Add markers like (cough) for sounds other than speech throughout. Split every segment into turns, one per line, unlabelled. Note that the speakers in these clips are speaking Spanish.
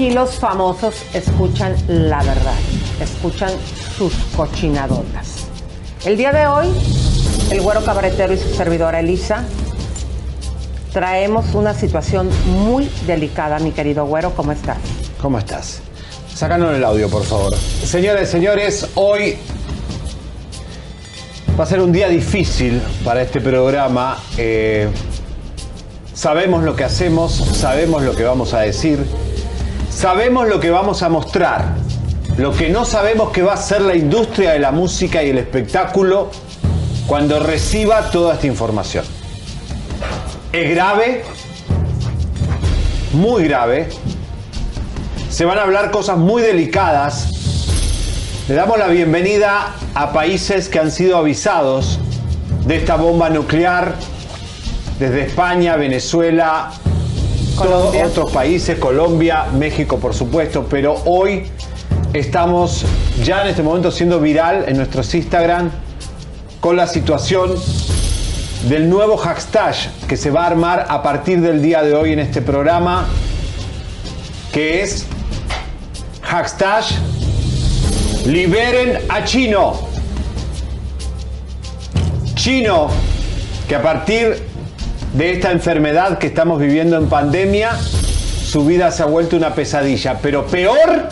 Aquí los famosos escuchan la verdad, escuchan sus cochinadotas. El día de hoy, el güero cabaretero y su servidora Elisa traemos una situación muy delicada, mi querido güero. ¿Cómo estás?
¿Cómo estás? Sácanos el audio, por favor. Señores, señores, hoy va a ser un día difícil para este programa. Eh, sabemos lo que hacemos, sabemos lo que vamos a decir, sabemos lo que vamos a mostrar. Lo que no sabemos que va a ser la industria de la música y el espectáculo cuando reciba toda esta información. Es grave, muy grave. Se van a hablar cosas muy delicadas. Le damos la bienvenida a países que han sido avisados de esta bomba nuclear, desde España, Venezuela, otros países, Colombia, México por supuesto, pero hoy estamos ya en este momento siendo viral en nuestros Instagram con la situación del nuevo hashtag que se va a armar a partir del día de hoy en este programa, que es hashtag liberen a Chino. Chino, que a partir de esta enfermedad que estamos viviendo en pandemia, su vida se ha vuelto una pesadilla, pero peor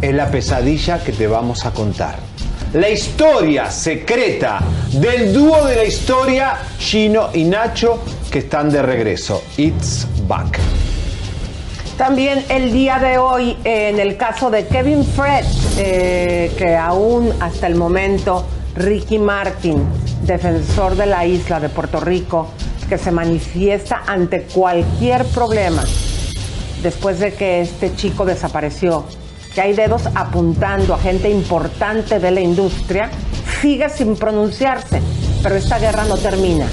es la pesadilla que te vamos a contar. La historia secreta del dúo de la historia, Chino y Nacho, que están de regreso. It's back.
También el día de hoy, en el caso de Kevin Fred, eh, que aún hasta el momento Ricky Martin, defensor de la isla de Puerto Rico, que se manifiesta ante cualquier problema después de que este chico desapareció, que hay dedos apuntando a gente importante de la industria, sigue sin pronunciarse. Pero esta guerra no termina.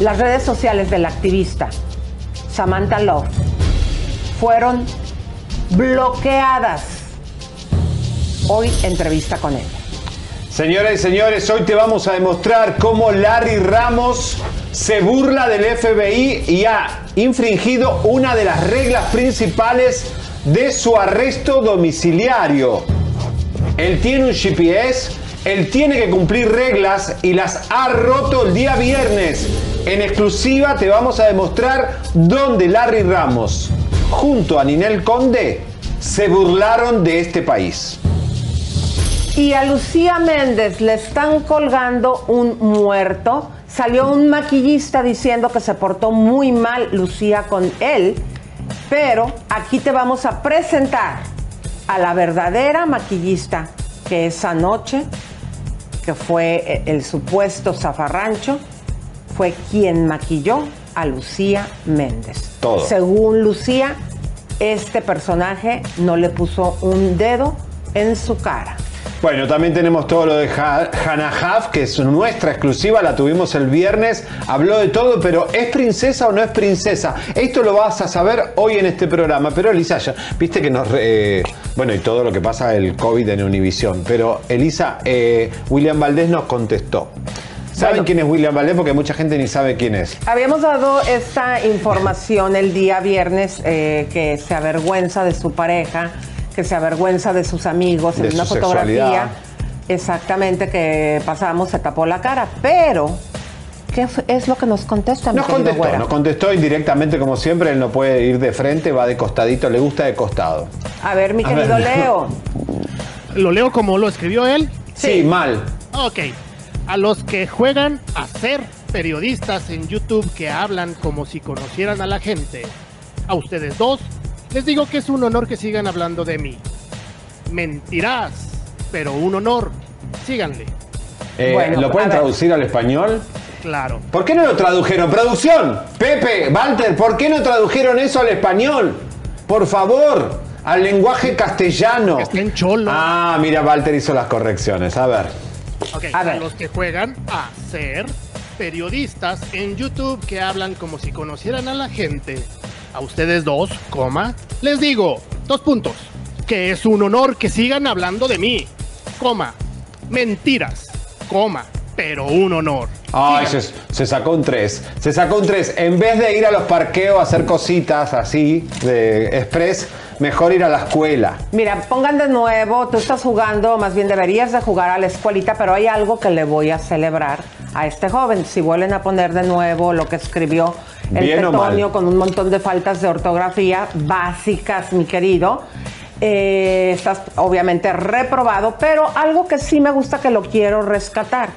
Las redes sociales del activista Samantha Love fueron bloqueadas. Hoy entrevista con él.
Señoras y señores, hoy te vamos a demostrar cómo Larry Ramos se burla del FBI y ha infringido una de las reglas principales de su arresto domiciliario. Él tiene un GPS, él tiene que cumplir reglas y las ha roto el día viernes. En exclusiva te vamos a demostrar dónde Larry Ramos, junto a Ninel Conde, se burlaron de este país.
Y a Lucía Méndez le están colgando un muerto. Salió un maquillista diciendo que se portó muy mal Lucía con él. Pero aquí te vamos a presentar a la verdadera maquillista que esa noche, que fue el supuesto zafarrancho, fue quien maquilló a Lucía Méndez.
Todo.
Según Lucía, este personaje no le puso un dedo en su cara.
Bueno, también tenemos todo lo de Ha- Hannah Huff, que es nuestra exclusiva, la tuvimos el viernes, habló de todo, pero ¿es princesa o no es princesa? Esto lo vas a saber hoy en este programa, pero Elisa, ya, viste que nos... eh, bueno, y todo lo que pasa el COVID en Univisión, pero Elisa, eh, William Valdés nos contestó. ¿Saben
Bueno.
quién es William Valdés? Porque mucha gente ni sabe quién es.
Habíamos dado esta información el día viernes eh, que se avergüenza de su pareja, que se avergüenza de sus amigos
De
en una fotografía.
sexualidad.
Exactamente, que pasamos, se tapó la cara. Pero, ¿qué es lo que nos contesta?
Nos contestó,
güero?
nos contestó indirectamente como siempre, él no puede ir de frente, va de costadito, le gusta de costado.
A ver, mi querido
ver.
Leo. (laughs)
¿Lo leo como lo escribió él?
Sí, mal.
Ok. A los que juegan a ser periodistas en YouTube que hablan como si conocieran a la gente, a ustedes dos, les digo que es un honor que sigan hablando de mí. Mentirás, pero un honor. Síganle.
Eh,
Bueno,
¿Lo pueden traducir al español?
Claro.
¿Por qué no lo tradujeron? ¡Producción! Pepe, Walter, ¿por qué no tradujeron eso al español? Por favor, al lenguaje castellano.
Está en cholo.
Ah, mira, Walter hizo las correcciones. A ver.
Ok,
A
a,
ver.
los que juegan a ser periodistas en YouTube que hablan como si conocieran a la gente. A ustedes dos, coma, les digo, dos puntos, que es un honor que sigan hablando de mí, coma, mentiras, coma, pero un honor.
Ay, Se sacó un 3. Se sacó un 3. En vez de ir a los parqueos a hacer cositas así de express, mejor ir a la escuela.
Mira, pongan de nuevo, tú estás jugando, más bien deberías de jugar a la escuelita, pero hay algo que le voy a celebrar a este joven. Si vuelven a poner de nuevo lo que escribió el
Bien
con un montón de faltas de ortografía básicas, mi querido. eh, estás obviamente reprobado, pero algo que sí me gusta que lo quiero rescatar,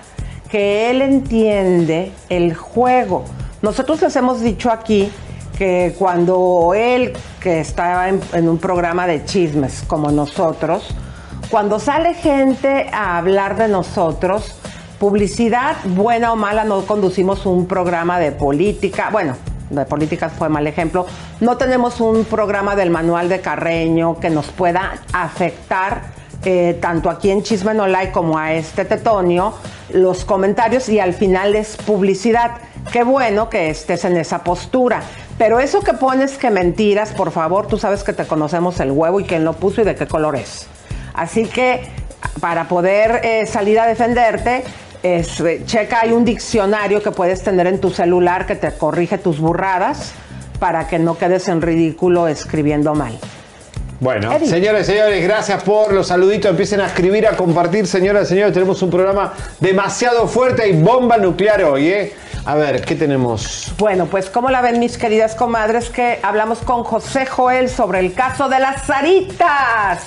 que él entiende el juego. Nosotros les hemos dicho aquí que cuando él, que estaba en, en un programa de chismes como nosotros, cuando sale gente a hablar de nosotros, publicidad, buena o mala, no conducimos un programa de política. Bueno, de política fue mal ejemplo. No tenemos un programa del manual de Carreño que nos pueda afectar eh, tanto aquí en Chisme No Like como a este Tetonio, los comentarios y al final es publicidad. Qué bueno que estés en esa postura. Pero eso que pones que mentiras, por favor, tú sabes que te conocemos el huevo y quién lo puso y de qué color es. Así que para poder eh, salir a defenderte, es, eh, checa, hay un diccionario que puedes tener en tu celular que te corrige tus burradas para que no quedes en ridículo escribiendo mal.
Bueno,
Eddie.
señores, señores, gracias por los saluditos. Empiecen a escribir, a compartir, señoras y señores. Tenemos un programa demasiado fuerte y bomba nuclear hoy, ¿eh? A ver, ¿qué tenemos?
Bueno, pues como la ven mis queridas comadres que hablamos con José Joel sobre el caso de las Zaritas,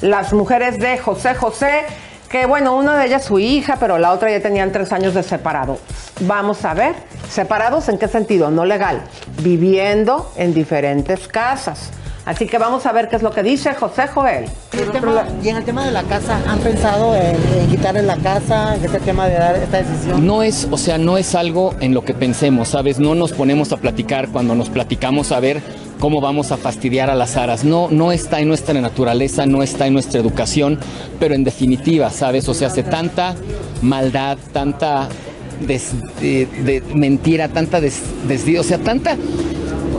las mujeres de José José, que bueno, una de ellas su hija, pero la otra ya tenían tres años de separado. Vamos a ver, separados en qué sentido, no legal, viviendo en diferentes casas. Así que vamos a ver qué es lo que dice José Joel.
Y el tema- y en el tema de la casa, ¿han pensado en, en quitarle la casa, en este tema de dar esta decisión?
No es, o sea, no es algo en lo que pensemos, ¿sabes? No nos ponemos a platicar cuando nos platicamos a ver cómo vamos a fastidiar a las aras. No, no está en nuestra naturaleza, no está en nuestra educación, pero en definitiva, ¿sabes? O sea, hace tanta maldad, tanta mentira, tanta des, o sea, tanta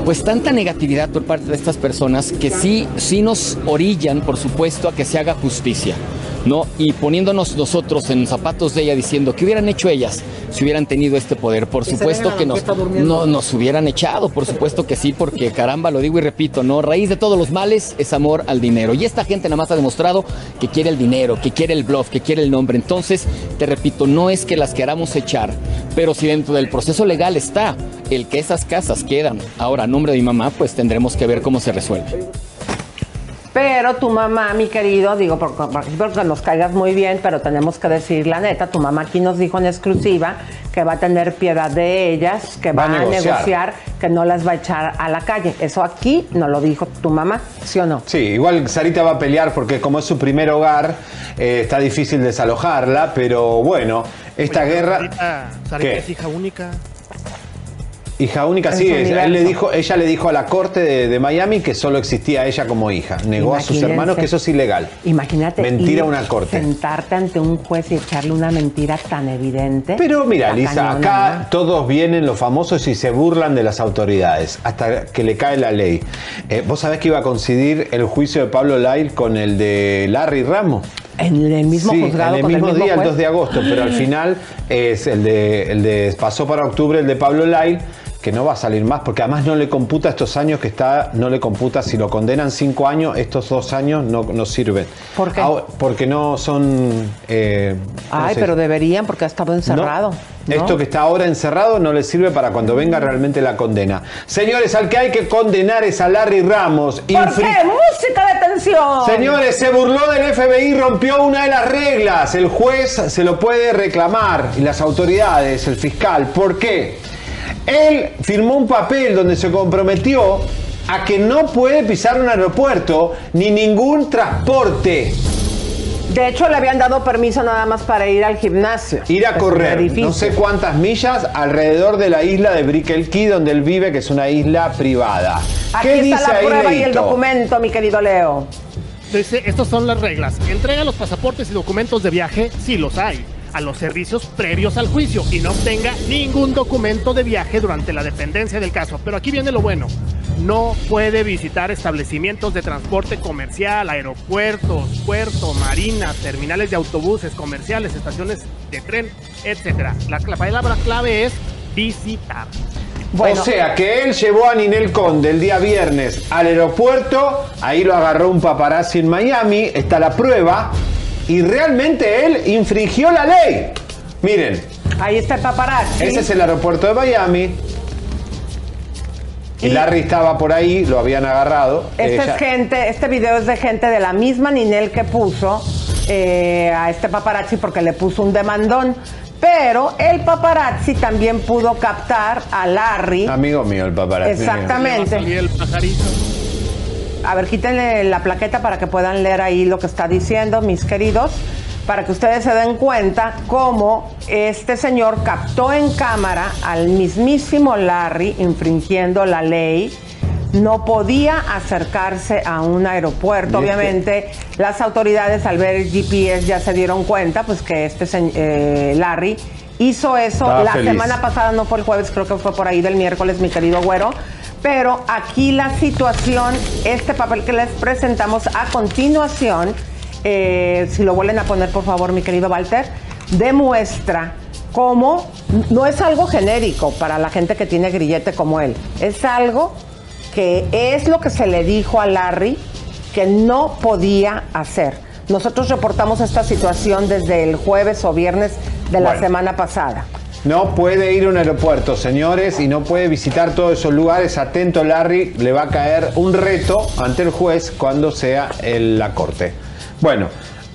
pues tanta negatividad por parte de estas personas que sí, sí nos orillan, por supuesto, a que se haga justicia. ¿No? Y poniéndonos nosotros en zapatos de ella diciendo, ¿qué hubieran hecho ellas si hubieran tenido este poder? Por supuesto que nos, no, nos hubieran echado, por supuesto que sí, porque caramba, lo digo y repito, ¿no? Raíz de todos los males es amor al dinero. Y esta gente nada más ha demostrado que quiere el dinero, que quiere el bluff, que quiere el nombre. Entonces, te repito, no es que las queramos echar, pero si dentro del proceso legal está el que esas casas quedan ahora a nombre de mi mamá, pues tendremos que ver cómo se resuelve.
Pero tu mamá, mi querido, digo, porque, porque nos caigas muy bien, pero tenemos que decir la neta, tu mamá aquí nos dijo en exclusiva que va a tener piedad de ellas, que va,
Va a
a
negociar.
negociar, que no las va a echar a la calle. Eso aquí no lo dijo tu mamá, ¿sí o no?
Sí, igual Sarita va a pelear porque como es su primer hogar, eh, está difícil desalojarla, pero bueno, esta
Oye,
guerra...
Sarita, Sarita
¿Qué?
es hija única.
Hija única, sí, él le dijo, ella le dijo a la corte de, de Miami que solo existía ella como hija. Negó a sus hermanos que eso es ilegal.
Imagínate.
Mentira
ir,
a una corte.
Sentarte ante un juez y echarle una mentira tan evidente.
Pero mira, Lisa,
cañona,
acá
¿no?
todos vienen los famosos y se burlan de las autoridades hasta que le cae la ley. Eh, ¿Vos sabés que iba a coincidir el juicio de Pablo Lyle con el de Larry Ramos?
En el mismo
sí,
juzgado
en el mismo
el mismo
día, el
juez.
2 de agosto, pero al final es el de, el de pasó para octubre el de Pablo Lyle, que no va a salir más, porque además no le computa estos años que está, no le computa, si lo condenan cinco años, estos dos años no, no sirven.
¿Por qué?
Ahora, porque no son... eh, ¿cómo
Ay, pero deberían porque ha estado encerrado.
No.
¿no?
Esto que está ahora encerrado no le sirve para cuando venga realmente la condena. Señores, al que hay que condenar es a Larry Ramos.
¿Por
Infri-
qué? ¡Música de tensión!
Señores, se burló del FBI, rompió una de las reglas. El juez se lo puede reclamar y las autoridades, el fiscal. ¿Por qué? Él firmó un papel donde se comprometió a que no puede pisar un aeropuerto ni ningún transporte.
De hecho, le habían dado permiso nada más para ir al gimnasio.
Ir a correr no sé cuántas millas alrededor de la isla de Brickell Key donde él vive, que es una isla privada.
Aquí
¿Qué
está
dice
la
ahí,
prueba y el documento, mi querido Leo.
Dice, estas son las reglas. Entrega los pasaportes y documentos de viaje si los hay a los servicios previos al juicio y no obtenga ningún documento de viaje durante la dependencia del caso. Pero aquí viene lo bueno. No puede visitar establecimientos de transporte comercial, aeropuertos, puertos, marinas, terminales de autobuses comerciales, estaciones de tren, etc. La, la palabra clave es visitar.
Bueno,
O sea que él llevó a Ninel Conde el día viernes al aeropuerto, ahí lo agarró un paparazzi en Miami, está la prueba, y realmente él infringió la ley. Miren,
ahí está el paparazzi.
ese es el aeropuerto de Miami. Y
Y-
Larry estaba por ahí, lo habían agarrado.
Este
Ella-
es gente, este video es de gente de la misma Ninel que puso eh, a este paparazzi porque le puso un demandón. Pero el paparazzi también pudo captar a Larry.
Amigo mío, el paparazzi.
Exactamente.
A
ver, quítenle la plaqueta para que puedan leer ahí lo que está diciendo, mis queridos, para que ustedes se den cuenta cómo este señor captó en cámara al mismísimo Larry infringiendo la ley. No podía acercarse a un aeropuerto. Obviamente, las autoridades al ver el GPS ya se dieron cuenta, pues que este eh, Larry hizo eso
Estaba
la
feliz.
semana pasada, no fue el jueves, creo que fue por ahí del miércoles, mi querido güero. Pero aquí la situación, este papel que les presentamos a continuación, eh, si lo vuelven a poner por favor, mi querido Walter, demuestra cómo no es algo genérico para la gente que tiene grillete como él, es algo que es lo que se le dijo a Larry que no podía hacer. Nosotros reportamos esta situación desde el jueves o viernes de la
Bueno.
semana pasada.
No puede ir a un aeropuerto, señores, y no puede visitar todos esos lugares. Atento, Larry, le va a caer un reto ante el juez cuando sea en la corte. Bueno,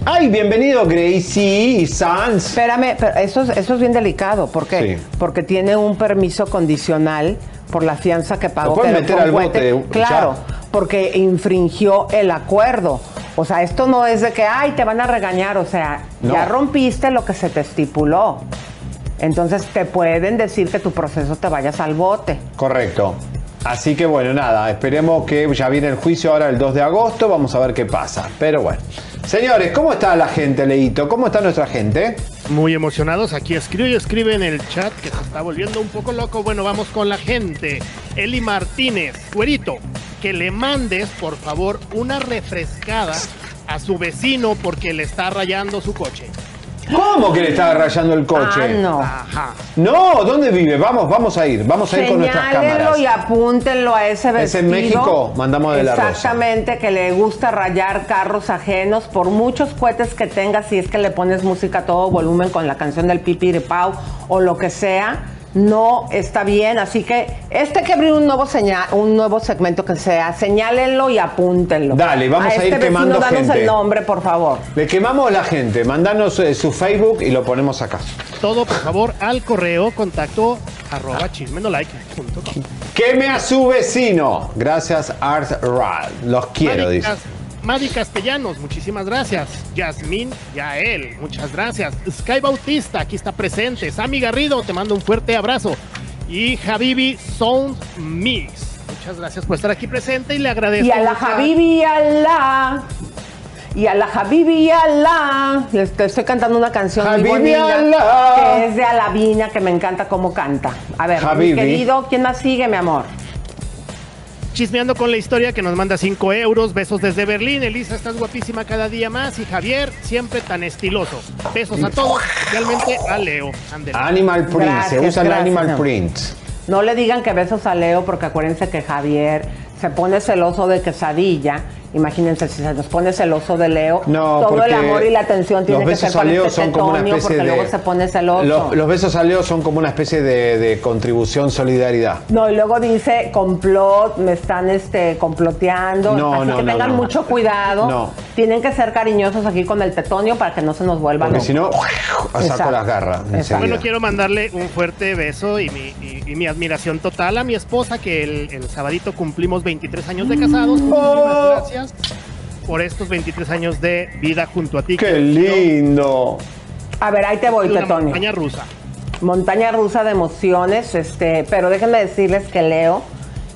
ay, bienvenido Gracie y Sans.
Espérame, pero eso es, eso es bien delicado. ¿Por qué?
Sí.
Porque tiene un permiso condicional por la fianza que pagó.
Pueden meter al bote,
Claro,
ya.
porque infringió el acuerdo. O sea, esto no es de que, ay, te van a regañar. O sea,
No.
ya rompiste lo que se te estipuló. Entonces te pueden decir que tu proceso te vayas al bote.
Correcto. Así que bueno, nada, esperemos que ya viene el juicio ahora el 2 de agosto, vamos a ver qué pasa. Pero bueno. Señores, ¿cómo está la gente, Leito? ¿Cómo está nuestra gente?
Muy emocionados, aquí escribe y escribe en el chat que se está volviendo un poco loco. Bueno, vamos con la gente. Eli Martínez, güerito, que le mandes por favor una refrescada a su vecino porque le está rayando su coche.
¿Cómo que le estaba rayando el coche?
Ah, no.
Ajá.
No, ¿dónde vive? Vamos, vamos a ir, vamos a ir con nuestras cámaras.
y apúntenlo a ese
Es
vestido.
en México, mandamos de la Rosa.
Exactamente, que le gusta rayar carros ajenos por muchos cohetes que tengas, si es que le pones música a todo volumen con la canción del Pipi de Pau o lo que sea, no está bien. Así que este hay que abrir un nuevo señal, un nuevo segmento que sea, señálenlo y apúntenlo.
Dale, vamos a
este
ir
vecino,
quemando
danos
gente.
el nombre, por favor.
Le quemamos a la gente, mandanos eh, su Facebook y lo ponemos acá.
Todo por favor al correo contacto arroba chismenolike.com.
Queme a su vecino. Gracias, Art Rad. Los quiero,
Madi
dice.
Madi Castellanos, muchísimas gracias. Yasmín Yael, muchas gracias. Sky Bautista, aquí está presente. Sammy Garrido, te mando un fuerte abrazo. Y Habibi Sound Mix, muchas gracias por estar aquí presente y le agradezco.
Y a la y a la. Y a la Habibi y a la. Les estoy cantando una canción
Habibi
muy bonita.
Allah.
Que es de Alavina, que me encanta cómo canta. A ver,
Habibi.
mi querido, ¿quién más sigue, mi amor?
Chismeando con la historia que nos manda 5 euros. Besos desde Berlín. Elisa, estás guapísima cada día más. Y Javier, siempre tan estiloso. Besos a todos, especialmente a Leo.
Animal print,
Gracias,
se usa el animal
amor.
print.
No le digan que besos a Leo, porque acuérdense que Javier se pone celoso de quesadilla. Imagínense si se nos pone celoso de Leo.
No,
todo el amor y la atención tiene
los
que ser para este
son como una
tetonio,
especie
porque
de
luego se pone celoso.
Los, los besos a Leo son como una especie de, de contribución solidaridad.
No, y luego dice complot, me están este comploteando.
No,
Así
no,
que
no,
tengan
no.
mucho cuidado.
No.
Tienen que ser cariñosos aquí con el tetonio para que no se nos vuelvan
Porque si no, saco las garras.
Bueno, quiero mandarle un fuerte beso y mi, y- y mi admiración total a mi esposa, que el, el sabadito cumplimos 23 años de casados. Muchísimas
Oh.
Gracias por estos 23 años de vida junto a ti.
¡Qué lindo!
A ver, ahí te voy, tetonio.
montaña rusa.
Montaña rusa de emociones, este, pero déjenme decirles que Leo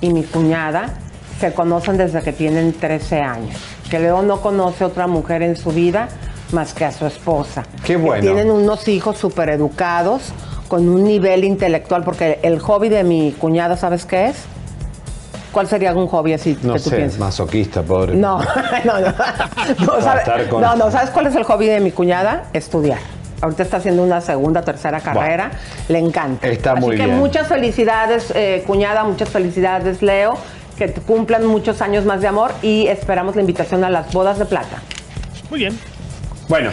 y mi cuñada se conocen desde que tienen 13 años. Que Leo no conoce otra mujer en su vida más que a su esposa.
Qué
Que
bueno.
tienen unos hijos súper educados, con un nivel intelectual, porque el hobby de mi cuñada, ¿sabes qué es? ¿Cuál sería un hobby así
No
que tú
sé,
piensas?
masoquista, pobre.
No, (laughs) no, no. (laughs) No,
Va a
¿sabe-
estar con-
no, no, ¿sabes cuál es el hobby de mi cuñada? Estudiar. ahorita está haciendo una segunda, tercera carrera, le encanta.
Está
Así
muy
que
bien.
muchas felicidades, eh, cuñada, muchas felicidades, Leo, que te cumplan muchos años más de amor y esperamos la invitación a las bodas de plata.
Muy bien.
Bueno,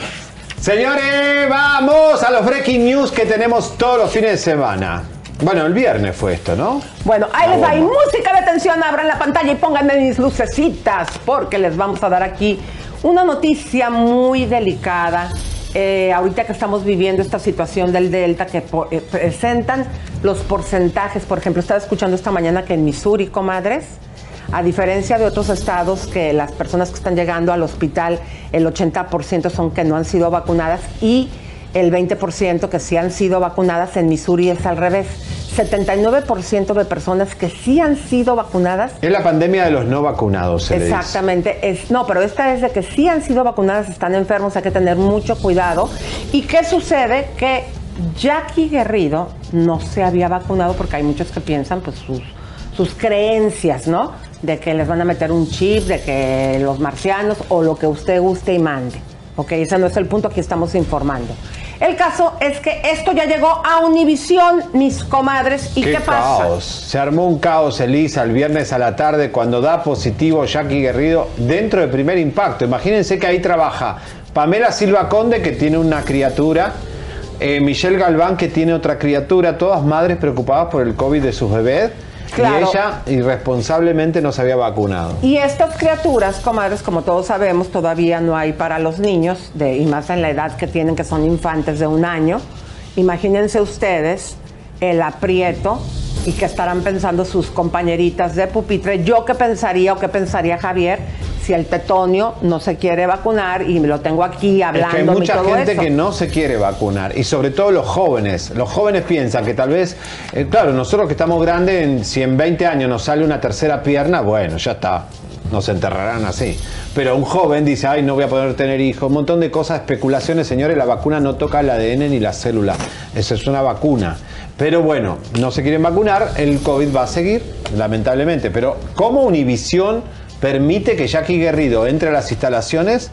señores, vamos a los breaking news que tenemos todos los fines de semana. Bueno, el viernes fue esto, ¿no?
Bueno, ahí
La
les va. Y música de atención, abran la pantalla y pónganme mis lucecitas, porque les vamos a dar aquí una noticia muy delicada. eh, ahorita que estamos viviendo esta situación del Delta, que eh, presentan los porcentajes. Por ejemplo, estaba escuchando esta mañana que en Missouri, comadres, a diferencia de otros estados que las personas que están llegando al hospital, el 80% son que no han sido vacunadas y el 20% que sí han sido vacunadas en Missouri es al revés. 79% de personas que sí han sido vacunadas.
Es la pandemia de los no vacunados, se.
Exactamente, es, no, pero esta es de que sí han sido vacunadas, están enfermos, hay que tener mucho cuidado. ¿Y qué sucede? Que Jackie Guerrido no se había vacunado porque hay muchos que piensan pues sus, sus creencias, ¿no? De que les van a meter un chip, de que los marcianos o lo que usted guste y mande. Ok, ese no es el punto, aquí estamos informando. El caso es que esto ya llegó a Univisión, mis comadres, ¿y qué, pasa?
caos. Se armó un caos, Elisa, el viernes a la tarde cuando da positivo Jackie Guerrido dentro de primer impacto. Imagínense que ahí trabaja Pamela Silva Conde, que tiene una criatura, eh, Michelle Galván, que tiene otra criatura, todas madres preocupadas por el COVID de sus bebés.
Claro.
Y ella irresponsablemente no se había vacunado.
Y estas criaturas, comadres, como todos sabemos, todavía no hay para los niños, de, y más en la edad que tienen, que son infantes de un año. Imagínense ustedes el aprieto y que estarán pensando sus compañeritas de pupitre. Yo qué pensaría o qué pensaría Javier si el tetonio no se quiere vacunar y me lo tengo aquí
Es
hablando
que hay
y
mucha
todo
gente
eso.
que no se quiere vacunar y sobre todo los jóvenes. Los jóvenes piensan que tal vez, eh, claro, nosotros que estamos grandes, en- si en 20 años nos sale una tercera pierna, bueno, ya está, nos enterrarán así. Pero un joven dice, ay, no voy a poder tener hijos, un montón de cosas, especulaciones, señores, la vacuna no toca el ADN ni la célula, esa es una vacuna. Pero bueno, no se quieren vacunar, el COVID va a seguir, lamentablemente. Pero ¿cómo Univisión permite que Jackie Guerrido entre a las instalaciones?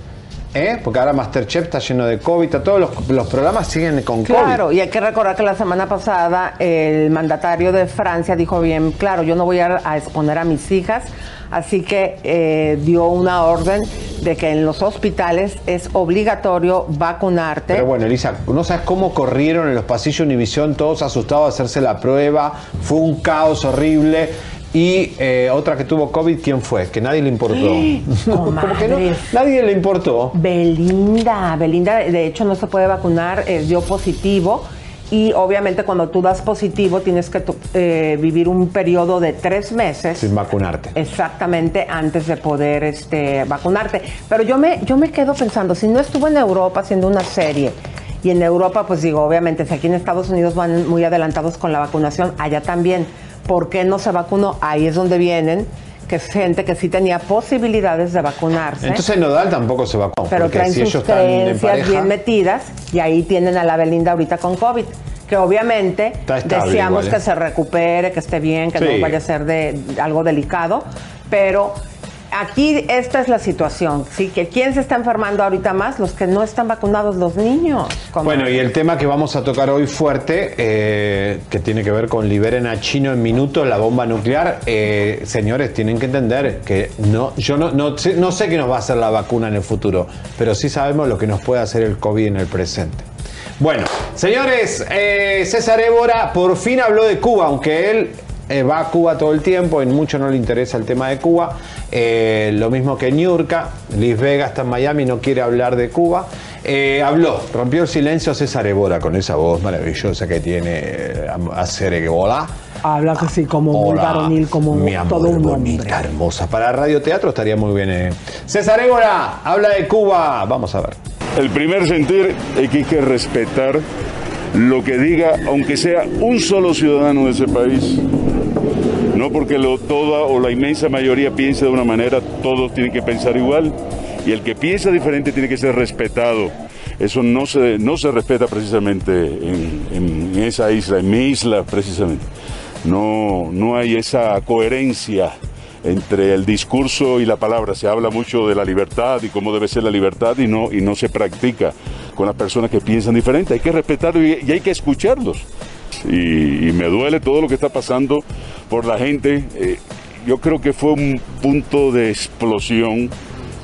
¿Eh? Porque ahora Masterchef está lleno de COVID, todos los, los programas siguen con
Claro,
COVID.
y hay que recordar que la semana pasada el mandatario de Francia dijo bien, claro, yo no voy a, a exponer a mis hijas, así que eh, dio una orden de que en los hospitales es obligatorio vacunarte.
Pero bueno, Elisa, no sabes cómo corrieron en los pasillos Univisión, todos asustados de hacerse la prueba, fue un caos horrible. Y eh, otra que tuvo COVID, ¿quién fue? Que nadie le importó. (gasps) (laughs) Como que no, nadie le importó.
Belinda, Belinda de hecho no se puede vacunar, eh, dio positivo y obviamente cuando tú das positivo tienes que eh, vivir un periodo de tres meses.
Sin vacunarte.
Exactamente, antes de poder este, vacunarte. Pero yo me, yo me quedo pensando, si no estuvo en Europa haciendo una serie, y en Europa, pues digo, obviamente, si aquí en Estados Unidos van muy adelantados con la vacunación, allá también, ¿por qué no se vacunó? Ahí es donde vienen, que es gente que sí tenía posibilidades de vacunarse.
Entonces Nodal tampoco se vacunó.
pero traen
si
sus
ellos están en
creencias
pareja,
bien metidas y ahí tienen a la Belinda ahorita con COVID. Que obviamente deseamos
igual, ¿eh?
que se recupere, que esté bien, que
Sí.
no vaya a ser de algo delicado, pero aquí esta es la situación, sí, que quién se está enfermando ahorita más, los que no están vacunados, los niños.
Bueno, y el tema que vamos a tocar hoy fuerte, eh, que tiene que ver con liberen a Chino en minutos la bomba nuclear, eh, señores, tienen que entender que no, yo no, no, sé, no sé qué nos va a hacer la vacuna en el futuro, pero sí sabemos lo que nos puede hacer el COVID en el presente. Bueno, señores, eh, César Évora por fin habló de Cuba, aunque él eh, va a Cuba todo el tiempo, en mucho no le interesa el tema de Cuba. Eh, lo mismo que Niurka, Liz Vega está en Miami, no quiere hablar de Cuba. Eh, habló, rompió el silencio César Évora con esa voz maravillosa que tiene eh, a hacer que hola.
Habla así como
Hola,
varonil, como
mi amor,
todo un
bonita,
hombre.
hermosa. Para radioteatro estaría muy bien. eh. César Évora, habla de Cuba. Vamos a ver.
El primer sentir es que hay que respetar lo que diga, aunque sea un solo ciudadano de ese país. No porque lo, toda o la inmensa mayoría piense de una manera, todos tienen que pensar igual. Y el que piensa diferente tiene que ser respetado. Eso no se, no se respeta precisamente en, esa isla, en mi isla precisamente. No, no hay esa coherencia entre el discurso y la palabra. Se habla mucho de la libertad y cómo debe ser la libertad y no, y no se practica. con las personas que piensan diferente. Hay que respetarlos y, hay que escucharlos. Y me duele todo lo que está pasando por la gente. Eh, yo creo que fue un punto de explosión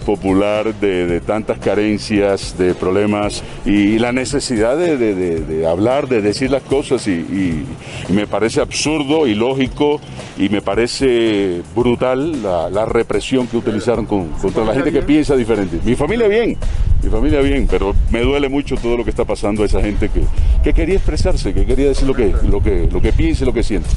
popular de, de tantas carencias, de problemas y la necesidad de, de- de- de hablar, de decir las cosas y, y- y me parece absurdo, ilógico y me parece brutal la, la represión que utilizaron con- contra la gente que piensa diferente. Mi familia bien, mi familia bien, pero me duele mucho todo lo que está pasando a esa gente que, que quería expresarse, que quería decir lo que, lo que, lo que piensa y lo que siente.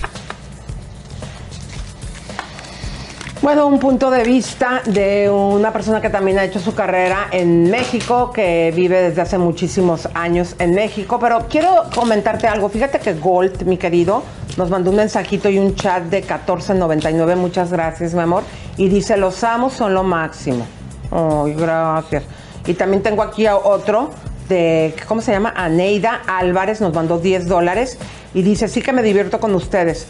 Bueno, un punto de vista de una persona que también ha hecho su carrera en México, que vive desde hace muchísimos años en México. Pero quiero comentarte algo. Fíjate que Gold, mi querido, nos mandó un mensajito y un chat de 14.99. Muchas gracias, mi amor. Y dice, los amos son lo máximo. Ay, gracias. Y también tengo aquí a otro de, ¿cómo se llama? Aneida Álvarez nos mandó 10 dólares y dice, sí que me divierto con ustedes.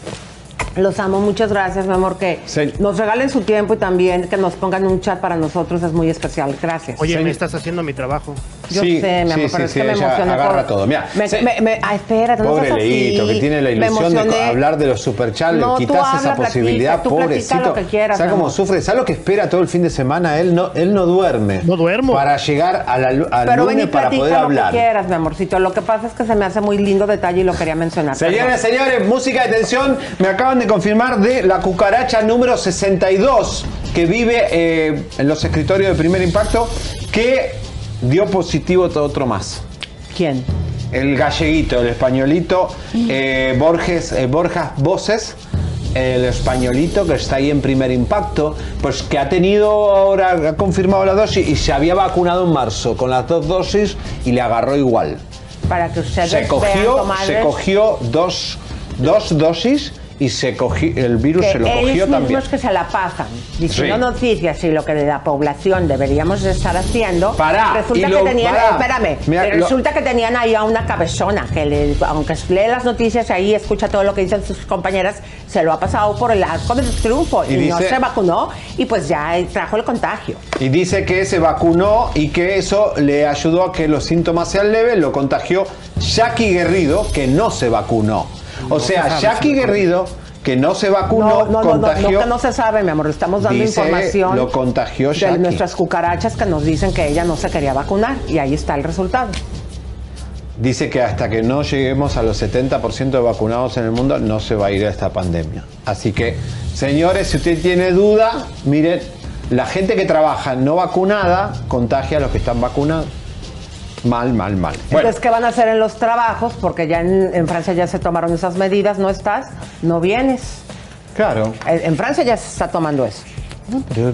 Los amo, muchas gracias, mi amor, que nos regalen su tiempo y también que nos pongan un chat para nosotros, es muy especial. Gracias.
Oye, me estás haciendo mi trabajo.
Yo
Sí,
sé, mi amor,
sí,
pero
sí,
es
sí,
que me emocioné.
agarra
por-
todo. Mira,
me, me- me- ah, espérate, no
Pobre
así.
Que tiene la ilusión de hablar de los superchats,
No,
quitas esa
habla,
posibilidad,
platica
pobrecito.
lo que quieras,
¿Sabes cómo sufre? ¿Sabes lo que espera todo el fin de semana? Él no, él no duerme.
No duermo.
Para llegar a la, al
Pero ven y
lunes para
platica
poder
lo que
hablar.
quieras, mi amorcito. Lo que pasa es que se me hace muy lindo detalle y lo quería mencionar.
Señores, señores, música de tensión. Me acaban de confirmar de la cucaracha número 62 que vive eh, en los escritorios de primer impacto que dio positivo otro más.
¿Quién?
El galleguito, el españolito, eh, Borges, eh, Borjas Voces, el españolito que está ahí en primer impacto, pues que ha tenido ahora, ha confirmado la dosis y se había vacunado en marzo con las dos dosis y le agarró igual.
Para que ustedes
Se cogió, se cogió dos, dos dosis y se cogió, el virus
que
se lo
ellos
cogió
mismos
también.
que se la pasan diciendo
Sí.
noticias y lo que la población deberíamos de estar haciendo
Pará,
resulta
lo-
que tenían
pará.
espérame
Mira,
pero
lo-
resulta que tenían ahí a una cabezona que le- aunque lee las noticias ahí escucha todo lo que dicen sus compañeras se lo ha pasado por el arco del triunfo y,
Y
no
dice-
se vacunó y pues ya trajo el contagio
Y dice que se vacunó y que eso le ayudó a que los síntomas sean leves. Lo contagió Jackie Guerrido, que no se vacunó. O sea,
sabe,
Jackie. Guerrido, que no se vacunó,
no, no, no, no,
contagió.
no, que no se sabe, mi amor. Estamos dando
Dice,
información
lo contagió
de
Jackie.
nuestras cucarachas que nos dicen que ella no se quería vacunar. Y ahí está el resultado.
Dice que hasta que no lleguemos a los 70% de vacunados en el mundo, no se va a ir a esta pandemia. Así que, señores, si usted tiene duda, miren, la gente que trabaja no vacunada contagia a los que están vacunados. Mal, mal, mal. Bueno,
Entonces, ¿qué van a hacer en los trabajos? Porque ya en, en Francia ya se tomaron esas medidas, no estás, no vienes.
claro.
En, en Francia ya se está tomando eso.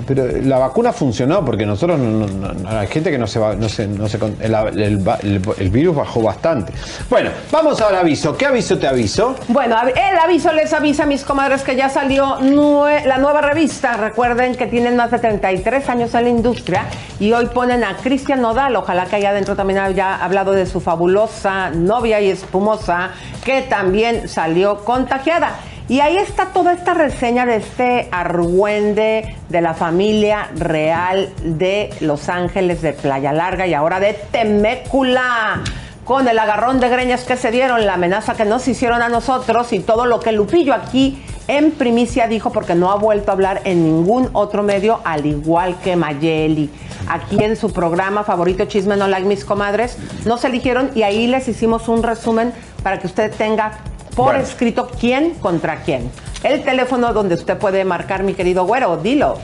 Pero, la vacuna funcionó porque nosotros no, hay gente que no se va, no se, no se el, virus bajó bastante. Bueno, vamos al aviso. ¿Qué aviso te aviso?
Bueno, el aviso les avisa a mis comadres que ya salió la nueva revista. Recuerden que tienen más de 33 años en la industria y hoy ponen a Cristian Nodal. Ojalá que allá adentro también haya hablado de su fabulosa novia y espumosa que también salió contagiada. Y ahí está toda esta reseña de este argüende de la familia real de Los Ángeles de Playa Larga y ahora de Temécula con el agarrón de greñas que se dieron, la amenaza que nos hicieron a nosotros y todo lo que Lupillo aquí en primicia dijo porque no ha vuelto a hablar en ningún otro medio, al igual que Mayeli. Aquí en su programa favorito Chisme No Like Mis Comadres, nos eligieron y ahí les hicimos un resumen para que usted tenga por
Bueno.
escrito quién contra quién. El teléfono donde usted puede marcar, mi querido güero, dilo.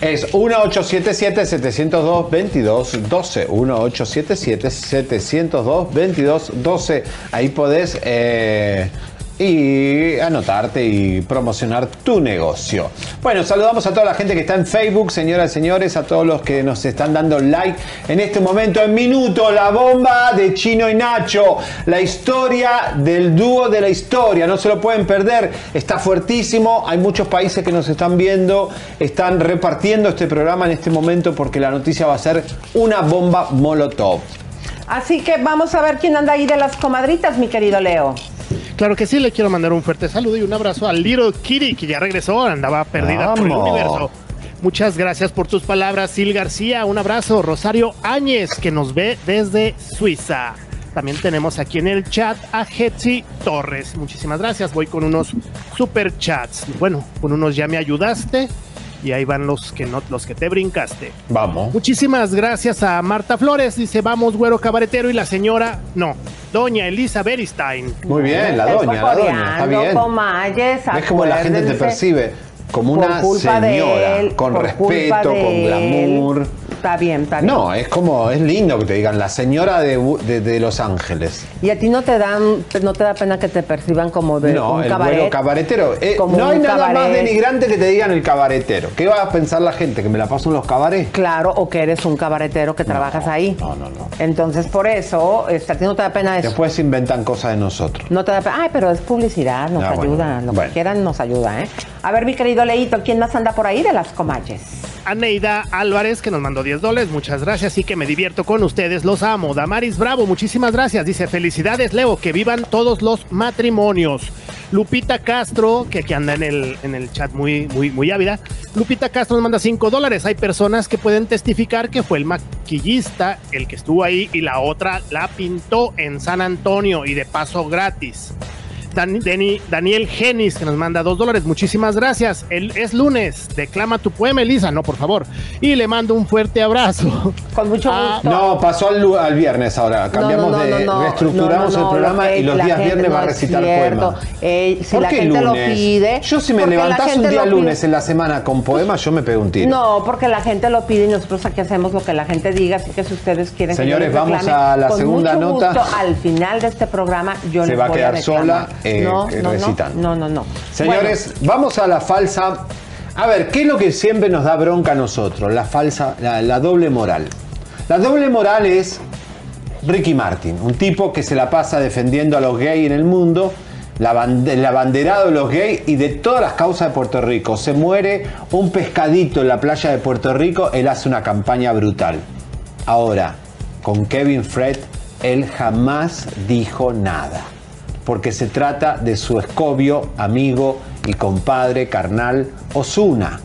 Es 1877-702-2212. 1877-702-2212. Ahí podés eh, y anotarte y promocionar tu negocio. Bueno, saludamos a toda la gente que está en Facebook, señoras y señores, a todos los que nos están dando like en este momento, en minuto, la bomba de Chino y Nacho, la historia del dúo de la historia, no se lo pueden perder, está fuertísimo, hay muchos países que nos están viendo, están repartiendo este programa en este momento porque la noticia va a ser una bomba molotov.
Así que vamos a ver quién anda ahí de las comadritas, mi querido Leo.
Claro que sí, le quiero mandar un fuerte saludo y un abrazo a Little Kitty, que ya regresó, andaba perdida por el universo. Muchas gracias por tus palabras, Sil García. Un abrazo, Rosario Áñez, que nos ve desde Suiza. También tenemos aquí en el chat a Hetzi Torres. Muchísimas gracias. Voy con unos super chats. Bueno, con unos ya me ayudaste y ahí van los que no, los que te brincaste.
Vamos.
Muchísimas gracias a Marta Flores. Dice, vamos, güero cabaretero. Y la señora, no, doña Elisa Beristain.
Muy bien, la doña, la doña. Está bien.
Comayes,
Es como la gente te percibe como
por
una señora,
él,
con respeto, con
él.
glamour.
Está bien, está bien.
No, es como, es lindo que te digan la señora de, de- de Los Ángeles.
Y a ti no te dan, no te da pena que te perciban como de
no,
un
el
cabaret.
güero cabaretero. Eh, no hay nada más
cabaret.
denigrante que te digan el cabaretero. ¿Qué va a pensar la gente? ¿Que me la paso en los cabarets?
Claro, o que eres un cabaretero que trabajas ahí.
no, no, no.
Entonces, por eso, este, a ti no te da pena eso.
Después inventan cosas de nosotros.
No te da pena. Ay, pero es publicidad, nos
Ah, bueno,
ayuda. Lo
bueno.
que quieran nos ayuda, ¿eh? A ver, mi querido ¿quién más anda por ahí de las comalles?
Aneida Álvarez, que nos mandó 10 dólares. Muchas gracias y que me divierto con ustedes. Los amo. Damaris Bravo, muchísimas gracias. Dice, felicidades, Leo, que vivan todos los matrimonios. Lupita Castro, que aquí anda en el, en el chat muy, muy, muy ávida. Lupita Castro nos manda 5 dólares. Hay personas que pueden testificar que fue el maquillista el que estuvo ahí y la otra la pintó en San Antonio y de paso gratis. Dan- Dani- Daniel Genis, que nos manda dos dólares. Muchísimas gracias. El, es lunes. Declama tu poema, Elisa. No, por favor. Y le mando un fuerte abrazo.
Con mucho
Ah,
gusto.
No, pasó al, viernes ahora. Cambiamos
No, no, no,
de.
no, no.
reestructuramos
No, no, no,
el programa
lo que
y los días viernes va a recitar poemas.
Eh, si
¿Por
la
qué
gente lo
lunes?
pide.
Yo, si me levantás un día
lo
lunes en la semana con poemas, yo me pego un tiro.
No, porque la gente lo pide y nosotros aquí hacemos lo que la gente diga, así que si ustedes quieren
Señores, vamos
reclame,
a la segunda nota.
gusto, al final de este programa yo
Se
les
va a quedar sola, eh,
no, no,
recitando.
no, no, no.
Señores, vamos a la falsa. A ver, ¿qué es lo que siempre nos da bronca a nosotros? La falsa, la, la doble moral. La doble moral es Ricky Martin, un tipo que se la pasa defendiendo a los gays en el mundo, la el abanderado de los gays y de todas las causas de Puerto Rico. Se muere un pescadito en la playa de Puerto Rico, él hace una campaña brutal. Ahora, con Kevin Fred, él jamás dijo nada porque se trata de su escobio, amigo y compadre carnal Osuna.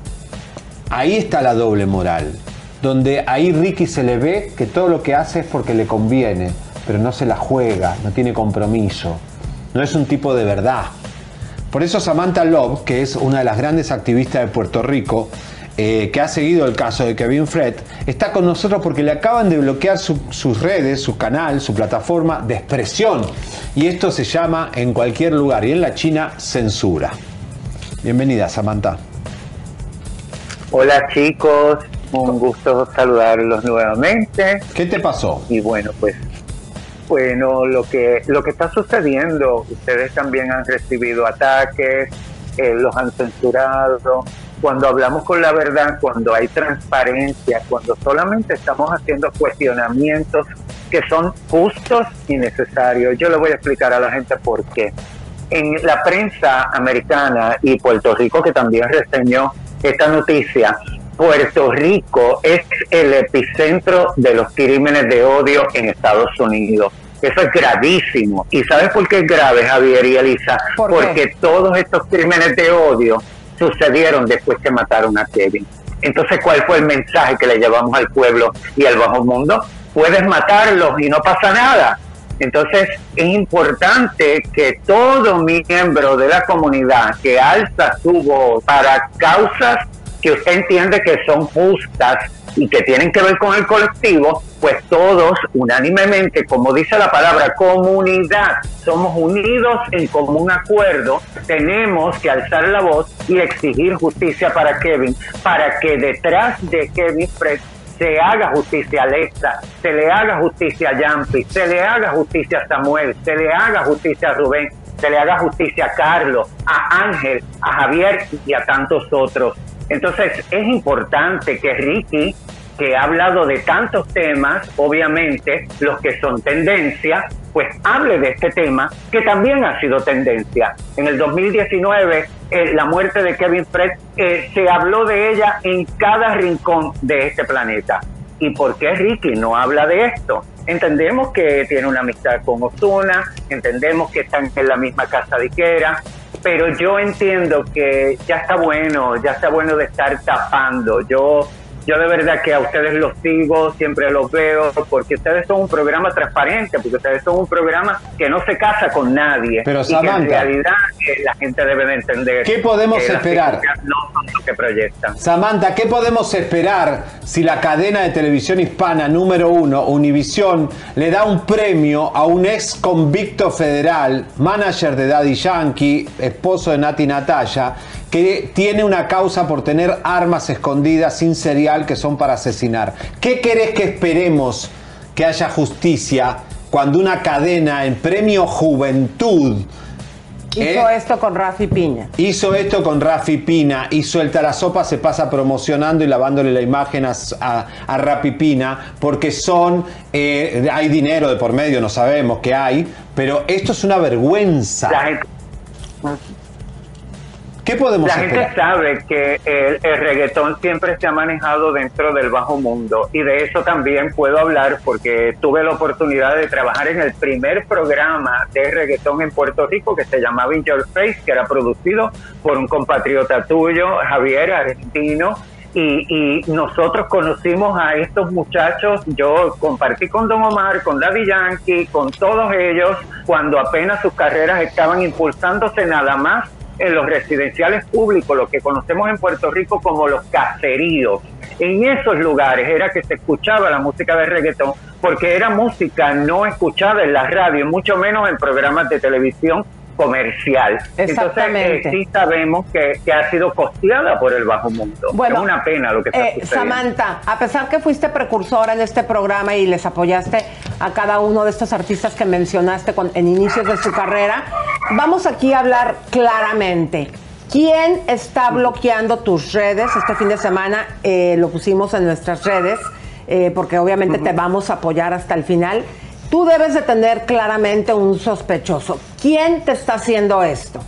Ahí está la doble moral, donde ahí Ricky se le ve que todo lo que hace es porque le conviene, pero no se la juega, no tiene compromiso, no es un tipo de verdad. Por eso Samantha Love, que es una de las grandes activistas de Puerto Rico, eh, que ha seguido el caso de Kevin Fred, está con nosotros porque le acaban de bloquear su- sus redes, su canal, su plataforma de expresión. Y esto se llama en cualquier lugar y en la China censura. Bienvenida, Samantha.
Hola chicos, un gusto saludarlos nuevamente.
¿Qué te pasó?
Y bueno, pues, bueno, lo que lo que está sucediendo, ustedes también han recibido ataques, eh, los han censurado. Cuando hablamos con la verdad, cuando hay transparencia, cuando solamente estamos haciendo cuestionamientos que son justos y necesarios. Yo le voy a explicar a la gente por qué. En la prensa americana y Puerto Rico, que también reseñó esta noticia, Puerto Rico es el epicentro de los crímenes de odio en Estados Unidos. Eso es gravísimo. ¿Y sabes por qué es grave, Javier y Elisa? Porque todos estos crímenes de odio sucedieron después que mataron a Kevin. Entonces, ¿cuál fue el mensaje que le llevamos al pueblo y al bajo mundo? Puedes matarlos y no pasa nada. Entonces, es importante que todo miembro de la comunidad que alza su voz para causas que usted entiende que son justas y que tienen que ver con el colectivo, pues todos unánimemente, como dice la palabra comunidad, somos unidos en común acuerdo, tenemos que alzar la voz y exigir justicia para Kevin, para que detrás de Kevin Fred se haga justicia a Alexa, se le haga justicia a Yampi, se le haga justicia a Samuel, se le haga justicia a Rubén, se le haga justicia a Carlos, a Ángel, a Javier y a tantos otros. Entonces es importante que Ricky, que ha hablado de tantos temas, obviamente los que son tendencia, pues hable de este tema que también ha sido tendencia. En el 2019, eh, la muerte de Kevin Fred, eh, se habló de ella en cada rincón de este planeta. ¿Y por qué Ricky no habla de esto? Entendemos que tiene una amistad con Osuna, entendemos que están en la misma casa diquera, pero yo entiendo que ya está bueno, ya está bueno de estar tapando. Yo yo de verdad que a ustedes los sigo, siempre los veo, porque ustedes son un programa transparente, porque ustedes son un programa que no se casa con nadie.
Pero
y que
Samantha,
en realidad eh, la gente debe de entender.
¿Qué podemos
que
esperar?
No son lo que proyectan.
Samantha, ¿qué podemos esperar si la cadena de televisión hispana número uno, Univisión, le da un premio a un ex convicto federal, manager de Daddy Yankee, esposo de Nati Natalia, que tiene una causa por tener armas escondidas sin serial que son para asesinar? ¿Qué querés que esperemos que haya justicia cuando una cadena en premio Juventud
Hizo
¿Eh?
esto con Rafi Piña.
Hizo esto con Rafi Pina y suelta la sopa, se pasa promocionando y lavándole la imagen a, a, a Rafi Pina porque son, eh, hay dinero de por medio, no sabemos qué hay, pero esto es una vergüenza.
La gente,
¿Qué podemos
la gente sabe que el, el reggaetón siempre se ha manejado dentro del bajo mundo y de eso también puedo hablar porque tuve la oportunidad de trabajar en el primer programa de reggaetón en Puerto Rico que se llamaba In Your Face, que era producido por un compatriota tuyo, Javier Argentino, y, y nosotros conocimos a estos muchachos, yo compartí con Don Omar, con Daddy Yankee, con todos ellos, cuando apenas sus carreras estaban impulsándose nada más en los residenciales públicos, lo que conocemos en Puerto Rico como los caseríos. En esos lugares era que se escuchaba la música de reggaetón, porque era música no escuchada en la radio, mucho menos en programas de televisión comercial.
Exactamente.
Entonces, eh, sí sabemos que, que ha sido costeada por el bajo mundo.
Bueno,
es una pena lo que está
eh,
sucediendo.
Samantha, a pesar que fuiste precursora en este programa y les apoyaste a cada uno de estos artistas que mencionaste con- en inicios de su carrera, vamos aquí a hablar claramente. ¿Quién está bloqueando tus redes? Este fin de semana eh, lo pusimos en nuestras redes, eh, porque obviamente te vamos a apoyar hasta el final. Tú debes de tener claramente un sospechoso. ¿Quién te está haciendo esto?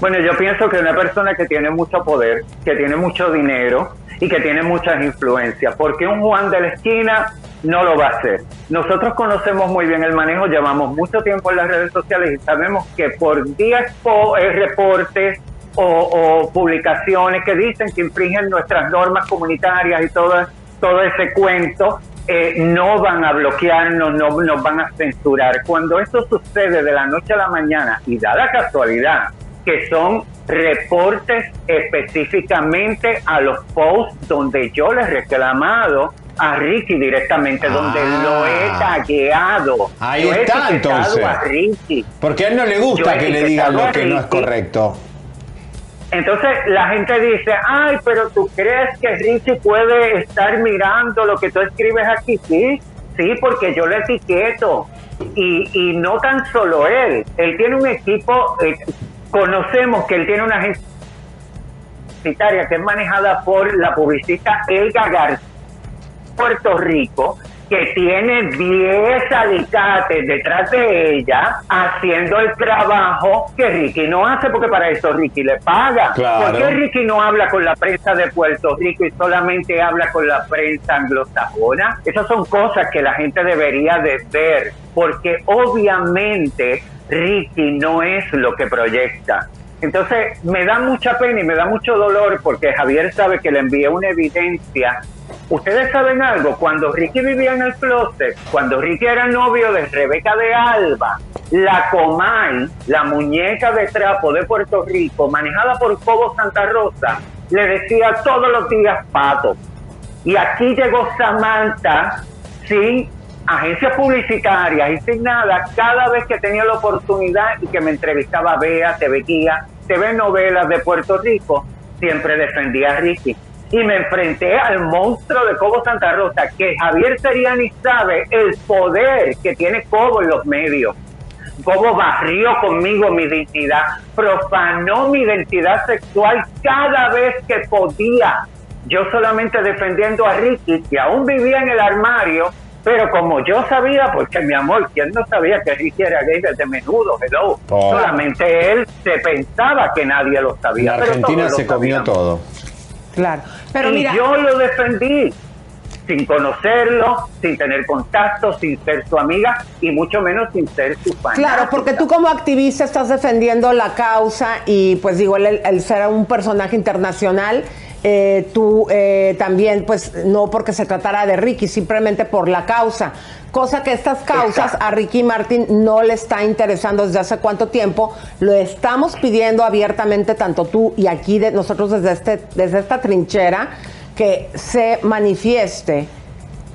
Bueno, yo pienso que una persona que tiene mucho poder, que tiene mucho dinero y que tiene muchas influencias, porque un Juan de la esquina no lo va a hacer. Nosotros conocemos muy bien el manejo, llevamos mucho tiempo en las redes sociales y sabemos que por 10 po- eh, reportes o, o publicaciones que dicen que infringen nuestras normas comunitarias y todo, todo ese cuento, eh, no van a bloquearnos, no nos van a censurar. Cuando esto sucede de la noche a la mañana y da la casualidad que son reportes específicamente a los posts donde yo les he reclamado a Ricky directamente, donde
Ah.
lo he tagueado.
Ahí
Yo
está, entonces.
a Ricky.
Porque a él no le gusta
Yo
que le digan lo que no es correcto.
Entonces la gente dice, ay, pero tú crees que Richie puede estar mirando lo que tú escribes aquí. Sí, sí, porque yo le etiqueto. Y, y no tan solo él, él tiene un equipo, eh, conocemos que él tiene una agencia que es manejada por la publicista Elga García Puerto Rico que tiene 10 alicates detrás de ella haciendo el trabajo que Ricky no hace porque para eso Ricky le paga.
Claro.
¿Por qué Ricky no habla con la prensa de Puerto Rico y solamente habla con la prensa anglosajona? Esas son cosas que la gente debería de ver porque obviamente Ricky no es lo que proyecta. Entonces me da mucha pena y me da mucho dolor porque Javier sabe que le envié una evidencia. Ustedes saben algo, cuando Ricky vivía en el closet, cuando Ricky era novio de Rebeca de Alba, la Comay, la muñeca de trapo de Puerto Rico, manejada por Cobo Santa Rosa, le decía todos los días pato. Y aquí llegó Samantha sin agencias publicitarias nada, cada vez que tenía la oportunidad y que me entrevistaba Bea, TV Guía, TV Novelas de Puerto Rico, siempre defendía a Ricky. Y me enfrenté al monstruo de Cobo Santa Rosa, que Javier Seriani sabe el poder que tiene Cobo en los medios. Cobo barrió conmigo mi dignidad, profanó mi identidad sexual cada vez que podía. Yo solamente defendiendo a Ricky, que aún vivía en el armario, pero como yo sabía, porque mi amor, ¿quién no sabía que Ricky era gay desde menudo? Hello.
Oh.
Solamente él se pensaba que nadie lo sabía.
La Argentina se comió
sabíamos.
todo.
Claro. Pero
y
mira,
yo lo defendí. sin conocerlo, sin tener contacto, sin ser su amiga y mucho menos sin ser su fan.
Claro, porque tú como activista estás defendiendo la causa y pues digo, el, el ser un personaje internacional, eh, tú eh, también, pues no porque se tratara de Ricky, simplemente por la causa. Cosa que estas causas a Ricky Martin no le está interesando desde hace cuánto tiempo. Lo estamos pidiendo abiertamente, tanto tú y aquí de, nosotros desde, este, desde esta trinchera, que se manifieste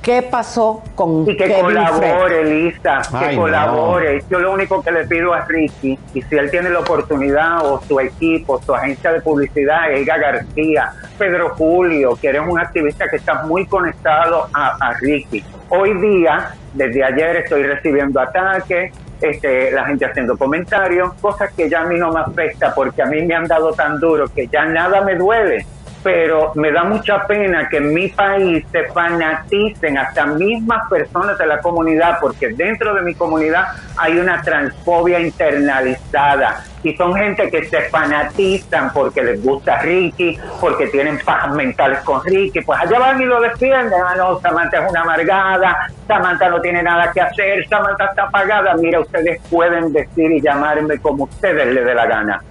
qué pasó con
y que
Kevin
colabore,
Fred.
Lisa, que
Ay, no.
colabore. Yo lo único que le pido a Ricky, y si él tiene la oportunidad, o su equipo, su agencia de publicidad, Elga García, Pedro Julio, que eres un activista que está muy conectado a, a Ricky. Hoy día, desde ayer estoy recibiendo ataques, este, la gente haciendo comentarios, cosas que ya a mí no me afecta porque a mí me han dado tan duro que ya nada me duele pero me da mucha pena que en mi país se fanaticen hasta mismas personas de la comunidad, porque dentro de mi comunidad hay una transfobia internalizada. Y son gente que se fanatizan porque les gusta Ricky, porque tienen pajas mentales con Ricky, pues allá van y lo defienden, ah no, Samantha es una amargada, Samantha no tiene nada que hacer, Samantha está apagada, mira, ustedes pueden decir y llamarme como ustedes les dé la gana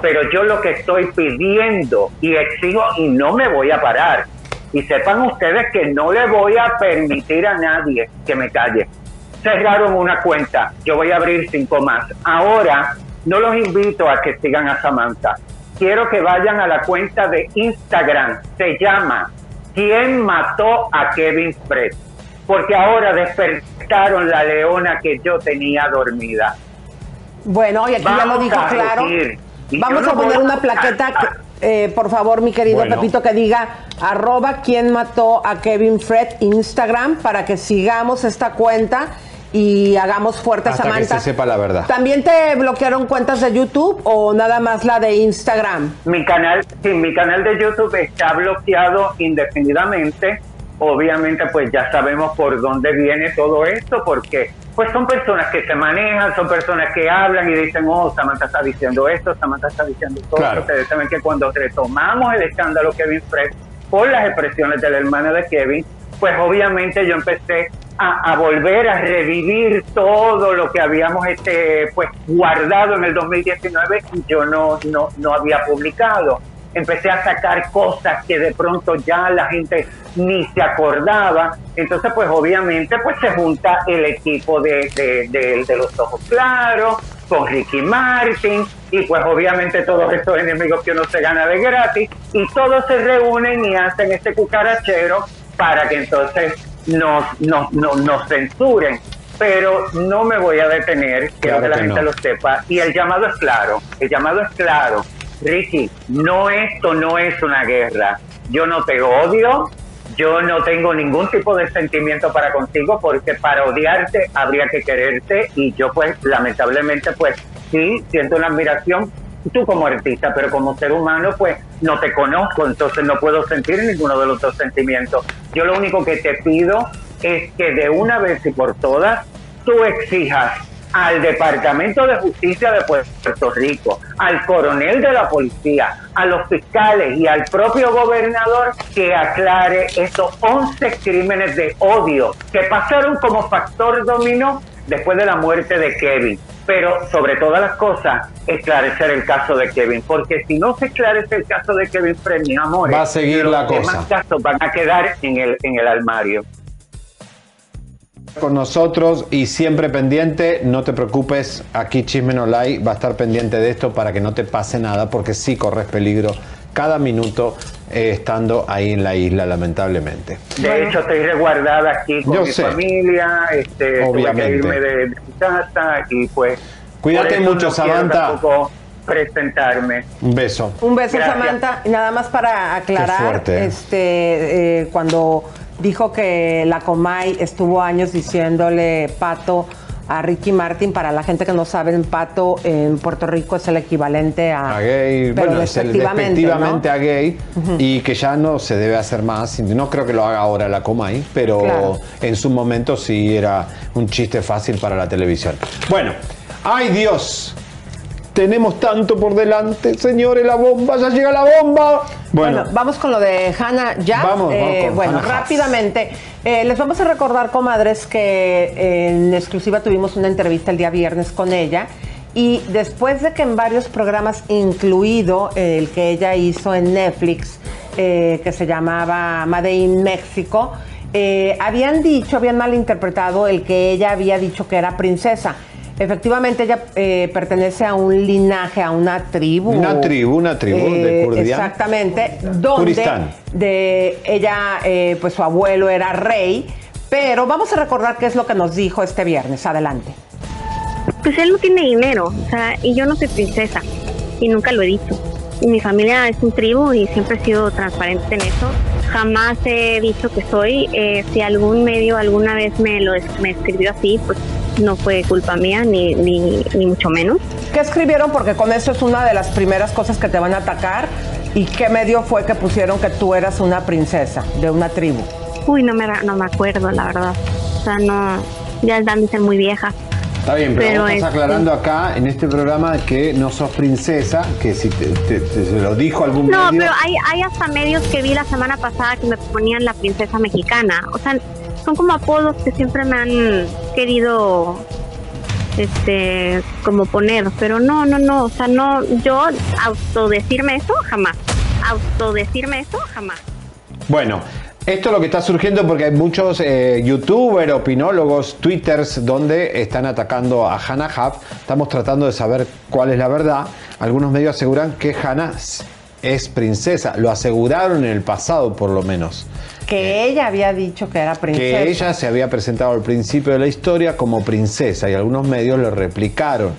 pero yo lo que estoy pidiendo y exijo y no me voy a parar. Y sepan ustedes que no le voy a permitir a nadie que me calle. Cerraron una cuenta, yo voy a abrir cinco más. Ahora no los invito a que sigan a Samantha. Quiero que vayan a la cuenta de Instagram. Se llama ¿Quién mató a Kevin Fred? Porque ahora despertaron la leona que yo tenía dormida.
Bueno, y aquí ya lo dijo claro.
decir,
Vamos a poner una
a-
plaqueta, que, eh, por favor, mi querido
Bueno.
Pepito, que diga arroba quién mató a Kevin Fred Instagram para que sigamos esta cuenta y hagamos fuerte a
Hasta que
Samantha.
se sepa la verdad.
¿También te bloquearon cuentas de YouTube o nada más la de Instagram?
Mi canal, sí, mi canal de YouTube está bloqueado indefinidamente. Obviamente, pues ya sabemos por dónde viene todo esto, porque pues son personas que se manejan, son personas que hablan y dicen, oh, Samantha está diciendo esto, Samantha está diciendo todo.
Claro.
Ustedes saben que cuando retomamos el escándalo Kevin Fred por las expresiones del hermano de Kevin, pues obviamente yo empecé a, a volver a revivir todo lo que habíamos este pues guardado en el 2019 y yo no, no, no había publicado. Empecé a sacar cosas que de pronto ya la gente ni se acordaba. Entonces, pues obviamente, pues se junta el equipo de, de, de- de los ojos claros con Ricky Martin y pues obviamente todos estos enemigos que uno se gana de gratis y todos se reúnen y hacen este cucarachero para que entonces nos, nos, nos, nos censuren. Pero no me voy a detener, quiero
Claro
que la gente
no.
lo sepa. Y el llamado es claro, el llamado es claro. Ricky, no esto no es una guerra. Yo no te odio, yo no tengo ningún tipo de sentimiento para contigo porque para odiarte habría que quererte y yo pues lamentablemente pues sí siento una admiración tú como artista pero como ser humano pues no te conozco entonces no puedo sentir ninguno de los dos sentimientos yo lo único que te pido es que de una vez y por todas tú exijas al Departamento de Justicia de Puerto Rico, al coronel de la policía, a los fiscales y al propio gobernador que aclare estos 11 crímenes de odio que pasaron como factor dominó después de la muerte de Kevin. Pero sobre todas las cosas, esclarecer el caso de Kevin, porque si no se esclarece el caso de Kevin Fred, mis amores,
Va a seguir
los
la
demás
cosa.
casos van a quedar en el, en el armario.
Con nosotros y siempre pendiente, no te preocupes, aquí Chisme No Like va a estar pendiente de esto para que no te pase nada, porque sí corres peligro cada minuto eh, estando ahí en la isla, lamentablemente.
De hecho, estoy resguardada aquí con
Yo
mi
sé.
familia, este, tuve
Obviamente.
que irme de, de mi casa y pues...
Cuídate mucho,
no
Samantha.
presentarme.
Un beso.
Un beso,
Gracias.
Samantha. Nada más para aclarar, este, eh, cuando dijo que la Comay estuvo años diciéndole pato a Ricky Martin, para la gente que no sabe, pato en Puerto Rico es el equivalente a,
A gay,
pero
bueno, es el
despectivamente,
despectivamente
¿no?
a gay y que ya no se debe hacer más. No creo que lo haga ahora la Comay, pero
Claro.
en su momento sí era un chiste fácil para la televisión. Bueno, ay Dios, Tenemos tanto por delante, señores, la bomba, ya llega la bomba.
Bueno, vamos con lo de Hannah ya.
Vamos, vamos con
bueno,
Hannah
rápidamente. eh, les vamos a recordar, comadres, que eh, en exclusiva tuvimos una entrevista el día viernes con ella. Y después de que en varios programas, incluido el que ella hizo en Netflix, eh, que se llamaba Made in México, eh, habían dicho, habían malinterpretado el que ella había dicho que era princesa. Efectivamente, ella eh, pertenece a un linaje, a una tribu.
Una tribu, una tribu de
Eh,
Kurdistán.
Exactamente, donde
Kuristán.
de ella, eh, pues su abuelo era rey. Pero vamos a recordar qué es lo que nos dijo este viernes. Adelante.
Pues él no tiene dinero, o sea, y yo no soy princesa, y nunca lo he dicho. Y mi familia es un tribu y siempre he sido transparente en eso. Jamás he dicho que soy. Eh, si algún medio alguna vez me lo me escribió así, pues no fue culpa mía, ni, ni, ni mucho menos.
¿Qué escribieron? Porque con eso es una de las primeras cosas que te van a atacar. ¿Y qué medio fue que pusieron que tú eras una princesa de una tribu?
Uy, no me, no me acuerdo, la verdad. O sea, no, ya están de ser muy vieja.
Está bien, pero,
Pero
vos estás
este-
aclarando acá en este programa que no sos princesa, que si te, te- te- se lo dijo algún
No,
medio.
pero hay, hay hasta medios que vi la semana pasada que me ponían la princesa mexicana. O sea, son como apodos que siempre me han querido este como poner, pero no, no, no, o sea, no, yo autodecirme eso jamás. Autodecirme eso jamás.
Bueno, esto es lo que está surgiendo porque hay muchos eh, youtubers, opinólogos, twitters donde están atacando a Hannah Huff. Estamos tratando de saber cuál es la verdad. Algunos medios aseguran que Hannah es princesa. Lo aseguraron en el pasado, por lo menos.
Que ella había dicho que era princesa.
Que ella se había presentado al principio de la historia como princesa y algunos medios lo replicaron.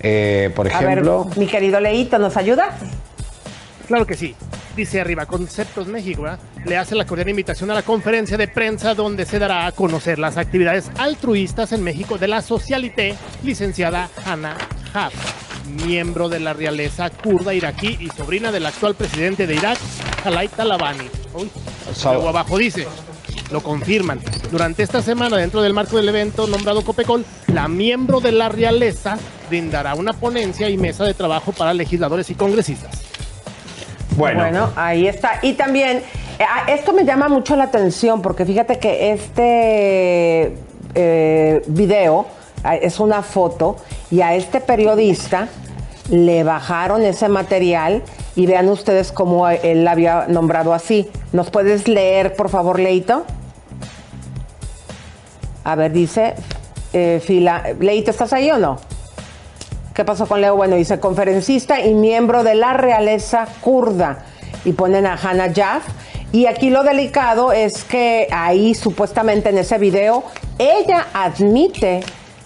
Eh, por
A ver,
ejemplo,
mi querido Leito, ¿nos ayudas?
Claro que sí. Dice arriba, Conceptos México ¿verdad? le hace la cordial invitación a la conferencia de prensa donde se dará a conocer las actividades altruistas en México de la socialité licenciada Hannah Haf, miembro de la realeza kurda iraquí y sobrina del actual presidente de Irak, Khalid Talabani. Uy, luego abajo dice, lo confirman. Durante esta semana, dentro del marco del evento nombrado Copecol, la miembro de la realeza brindará una ponencia y mesa de trabajo para legisladores y congresistas.
bueno,
ahí está. Y también, eh, ah, esto me llama mucho la atención porque fíjate que este eh, video ah, es una foto y a este periodista le bajaron ese material y vean ustedes cómo él la había nombrado así. ¿Nos puedes leer, por favor, Leito? A ver, dice, eh, fila, Leito, ¿estás ahí o no? ¿Qué pasó con Leo? Bueno, dice conferencista y miembro de la realeza kurda. Y ponen a Hannah Jaff. Y aquí lo delicado es que ahí supuestamente en ese video ella admite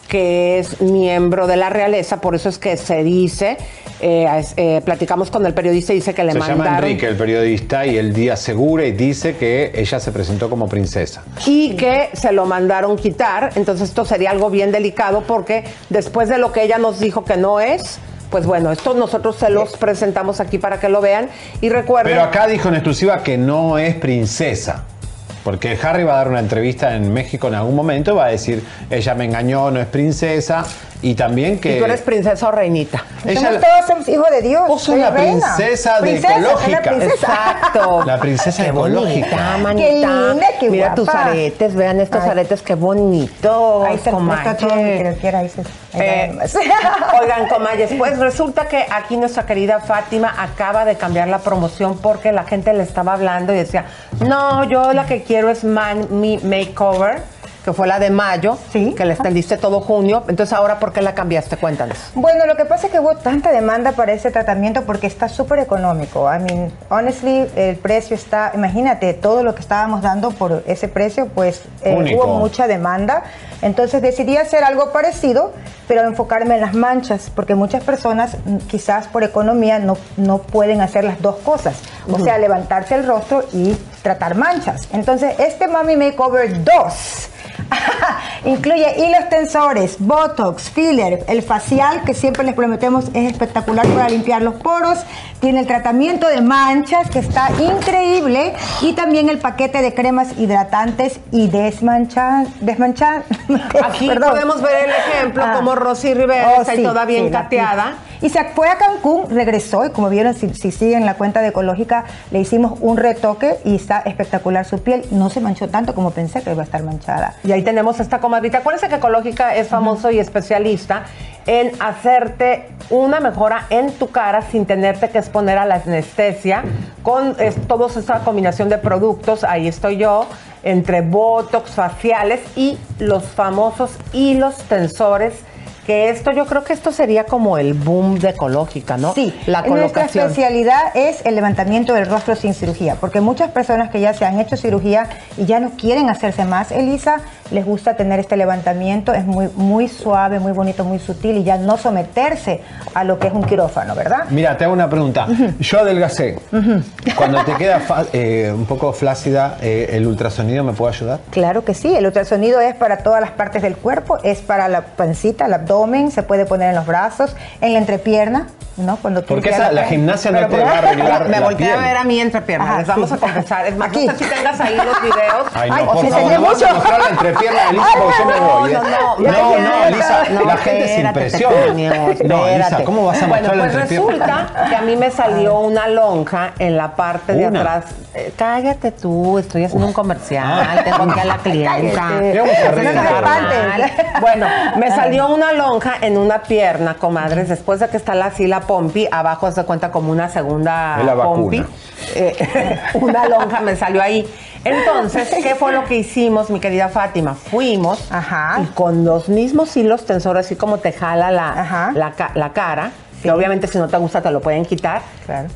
que es miembro de la realeza, por eso es que se dice, eh, eh, platicamos con el periodista y dice que le
se llama
mandaron
Enrique, el periodista, y el día asegura y dice que ella se presentó como princesa.
y que se lo mandaron quitar. Entonces esto sería algo bien delicado porque después de lo que ella nos dijo que no es, pues bueno, esto nosotros se los presentamos aquí para que lo vean y recuerden.
Pero acá dijo en exclusiva que no es princesa. Porque Harry va a dar una entrevista en México en algún momento, va a decir, ella me engañó, no es princesa, y también que...
Y tú eres princesa o reinita.
Ella-
Somos todos somos hijos de Dios.
Vos sos la
reina.
princesa de ecológica.
princesa.
Exacto.
La princesa
Qué
ecológica.
bonita.
Qué linda, qué
Mira
guapa.
tus aretes, vean estos
Ay.
aretes, qué bonitos.
Ahí se está todo lo que quiera. Ahí se,
Eh, (laughs) oigan, comayes, pues resulta que aquí nuestra querida Fátima acaba de cambiar la promoción porque la gente le estaba hablando y decía, no, yo la que quiero es Man Me Makeover, que fue la de mayo,
Sí.
que le extendiste todo junio. Entonces, ahora, ¿por qué la cambiaste? Cuéntanos.
Bueno, lo que pasa es que hubo tanta demanda para ese tratamiento porque está súper económico. I mean, honestly, el precio está, imagínate, todo lo que estábamos dando por ese precio, pues eh, hubo mucha demanda. Entonces decidí hacer algo parecido, pero enfocarme en las manchas, porque muchas personas quizás por economía no, no pueden hacer las dos cosas. O sea, levantarse el rostro y tratar manchas. Entonces, este Mami Makeover 2 (laughs) Incluye hilos tensores, botox, filler, el facial que siempre les prometemos es espectacular para limpiar los poros. Tiene el tratamiento de manchas que está increíble y también el paquete de cremas hidratantes y desmanchan, desmanchan. (laughs)
Aquí
perdón.
podemos ver el ejemplo
Ah.
como Rosy Rivera
Oh,
está
sí,
toda bien
sí,
cateada.
Y se fue a Cancún, regresó y como vieron, si, si siguen la cuenta de Ecológica, le hicimos un retoque y está espectacular su piel. No se manchó tanto como pensé que iba a estar manchada.
Y ahí tenemos esta comadrita. Acuérdense que Ecológica es famoso y especialista en hacerte una mejora en tu cara sin tenerte que exponer a la anestesia con toda esta combinación de productos. Ahí estoy yo, entre botox, faciales y los famosos hilos tensores. Que esto, yo creo que esto sería como el boom de ecológica, ¿no?
Sí,
la
nuestra especialidad es el levantamiento del rostro sin cirugía, porque muchas personas que ya se han hecho cirugía y ya no quieren hacerse más, Elisa, les gusta tener este levantamiento, es muy, muy suave, muy bonito, muy sutil y ya no someterse a lo que es un quirófano, ¿verdad?
Mira, te hago una pregunta. Yo adelgacé. Cuando te queda eh, un poco flácida, eh, ¿el ultrasonido me puede ayudar?
Claro que sí, el ultrasonido es para todas las partes del cuerpo, es para la pancita, el abdomen, se puede poner en los brazos, en la entrepierna, ¿no? Cuando tú
Porque esa- la
tienes-
gimnasia no te va a arreglar
Me
la
volteé a ver a mí entre piernas.
Ajá,
Les vamos
sí.
a confesar. Es más,
Aquí.
no sé si tengas ahí los videos.
Ay, no,
Ay,
por favor, no vas a la entrepierna de Elisa porque yo me voy. ¿eh?
No, no,
no, no, Elisa,
no,
la gente se
espérate,
impresiona.
Pepeño,
No,
espérate.
¿cómo vas a
Bueno,
mostrar la
pues
entrepierna?
resulta que a mí me salió una lonja en la parte de
Una.
atrás. Eh, cállate tú, estoy haciendo un comercial,
Ah.
tengo aquí a la (laughs) clienta. Bueno, me salió una lonja en una pierna, comadres, después de que está la, así la pompi, abajo se cuenta como una segunda
la
pompi. Eh, (laughs) una lonja me salió ahí. Entonces, ¿qué fue lo que hicimos, mi querida Fátima? Fuimos
Ajá.
y con los mismos hilos tensores, así como te jala la, la, ca- la cara, que obviamente si no te gusta te lo pueden quitar,
Claro.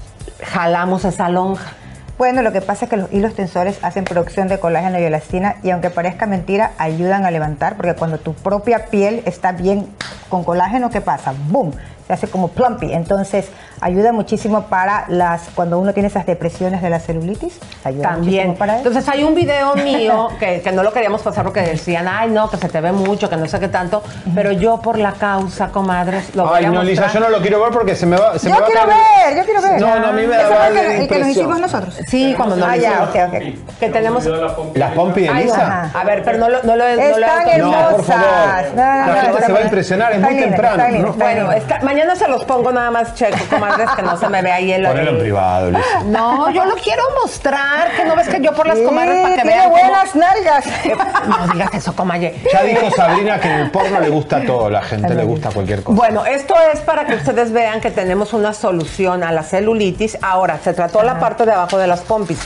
jalamos esa lonja.
Bueno, lo que pasa es que los hilos tensores hacen producción de colágeno y elastina y aunque parezca mentira, ayudan a levantar porque cuando tu propia piel está bien con colágeno, ¿qué pasa? ¡Boom! Se hace como plumpy. Entonces, ayuda muchísimo para las cuando uno tiene esas depresiones de la celulitis. Ayuda
También.
muchísimo para eso.
Entonces hay un video mío (laughs) que, que no lo queríamos pasar porque decían, ay no, que se te ve mucho, que no sé qué tanto, pero yo por la causa, comadres, lo voy
Ay,
a
no, Lisa, yo no lo quiero ver porque se me va, se
yo
me va a
quiero
caer-
ver, yo quiero ver.
No, no, a mí me da
el que- el que nos hicimos nosotros.
Sí, cuando no
Ah,
lo
ya,
hicimos.
ok, ok.
Que tenemos...
¿Las pompi de
Ay,
Elisa?
ajá. A ver, pero no lo, no lo, no lo he
Están
autorizado.
No, por favor.
hermosas. No, no,
La
no,
gente se va a impresionar, es muy temprano,
Bueno,
bien.
Mañana se los pongo nada más checo, comadres, que no se me vea ahí el...
Ponelo en privado, Lisa.
No, yo lo quiero mostrar, que no ves que yo por las
Sí,
comadres para que
tiene
vean cómo-
buenas nalgas. (laughs)
No digas eso, comadre.
Ya dijo Sabrina que en el porno le gusta todo, la gente le gusta cualquier cosa.
Bueno, esto es para que ustedes vean que tenemos una solución a la celulitis. Ahora, se trató la parte de abajo de las pompis.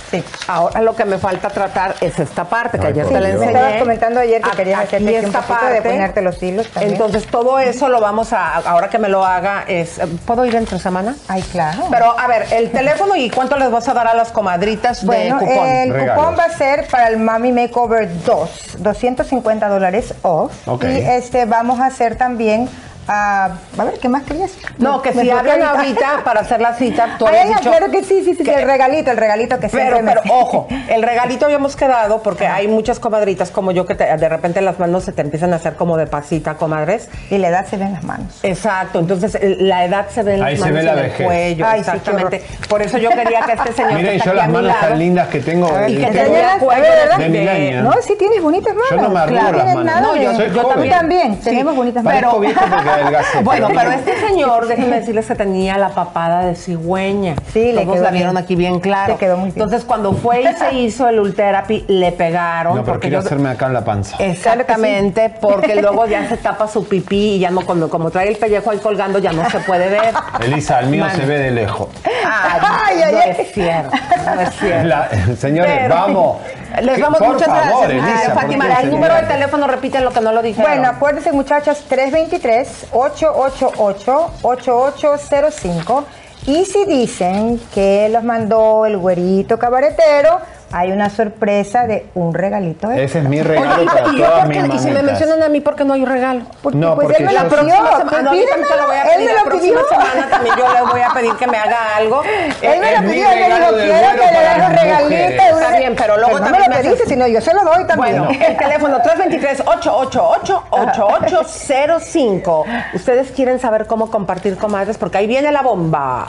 Ahora lo que me falta tratar es esta parte que
Ay,
ayer te la enseñé.
estabas comentando ayer que
A-
querías hacerte un
esta
poquito de
parte.
ponerte los hilos también.
Entonces, todo eso lo vamos a, ahora que me lo haga, es, ¿puedo ir entre semana?
Ay, claro.
Pero, a ver, el teléfono y cuánto les vas a dar a las comadritas
Bueno,
de cupón.
el
Regalos.
cupón va a ser para el Mami Makeover 2, 250 dólares off. Y este vamos a hacer también, ah, a ver, ¿qué más querías?
No, que
Me
si hablan
ahorita.
ahorita para hacer la cita, tú
Ay,
habías dicho
claro que sí, sí, sí,
que-
el regalito, el regalito que
Pero,
siempre me-
pero ojo, el regalito habíamos quedado porque hay muchas comadritas como yo que te- de repente las manos se te empiezan a hacer como de pasita, comadres.
Y la edad se ve en las manos.
Exacto, entonces el- la edad se ve en las
Ahí se
manos
ve
y
la
en el
vejez.
cuello.
Ay, sí,
exactamente. Por eso yo quería que este señor que
Miren,
está
yo
aquí
las manos tan lindas que tengo.
y que
tengo-
te dé
¿Enseñas?
cuello
de Milania.
No, sí tienes bonitas manos.
Yo no me arrugo
Claro,
las manos.
No,
de-
yo-
Soy
yo
joven.
Tú también,
Sí,
tenemos bonitas manos.
viejo porque adelgacé. (laughs)
Bueno, pero este señor, déjenme decirles que tenía la papada de cigüeña.
Sí, le
Todos
quedó
la vieron
bien.
aquí bien claro.
Le quedó muy bien.
Entonces, cuando fue y se hizo el Ultherapy, le pegaron.
No, pero
porque
quiero
yo-
hacerme acá en la panza.
Exactamente, porque luego ya se tapa su pipí y ya no, cuando, como trae el pellejo ahí colgando, ya no se puede ver.
Elisa, el mío
Man.
se ve de lejos.
Ay,
Ay, ay,
no
ay.
es cierto, no es cierto.
La- señores,
Pero-
vamos.
Les damos
por
muchas
favor,
gracias.
Elisa,
Ay,
¿por
Fátima, el número de teléfono, repiten lo que no lo dijeron.
Bueno, acuérdense muchachas, 323-888-8805. Y si dicen que los mandó el güerito cabaretero, hay una sorpresa de un regalito. extra.
Ese es mi regalo
¿y,
para
y yo
todas
por
mis
qué- y si me mencionan a mí, ¿por qué no hay regalo?
Porque,
No,
pues
porque
él me lo pidió.
semana,
pues
no, lo.
Él me
La
lo
próxima
pidió.
semana también yo le voy a pedir que me haga algo.
Él me lo pidió, él me dijo, quiero que le des un regalito.
Está bien, pero luego
no me
también
lo
me haces-
pediste, sino yo se lo doy también.
Bueno, (laughs) el teléfono 323-888-8805. (laughs) Ustedes quieren saber cómo compartir comadres porque ahí viene la bomba.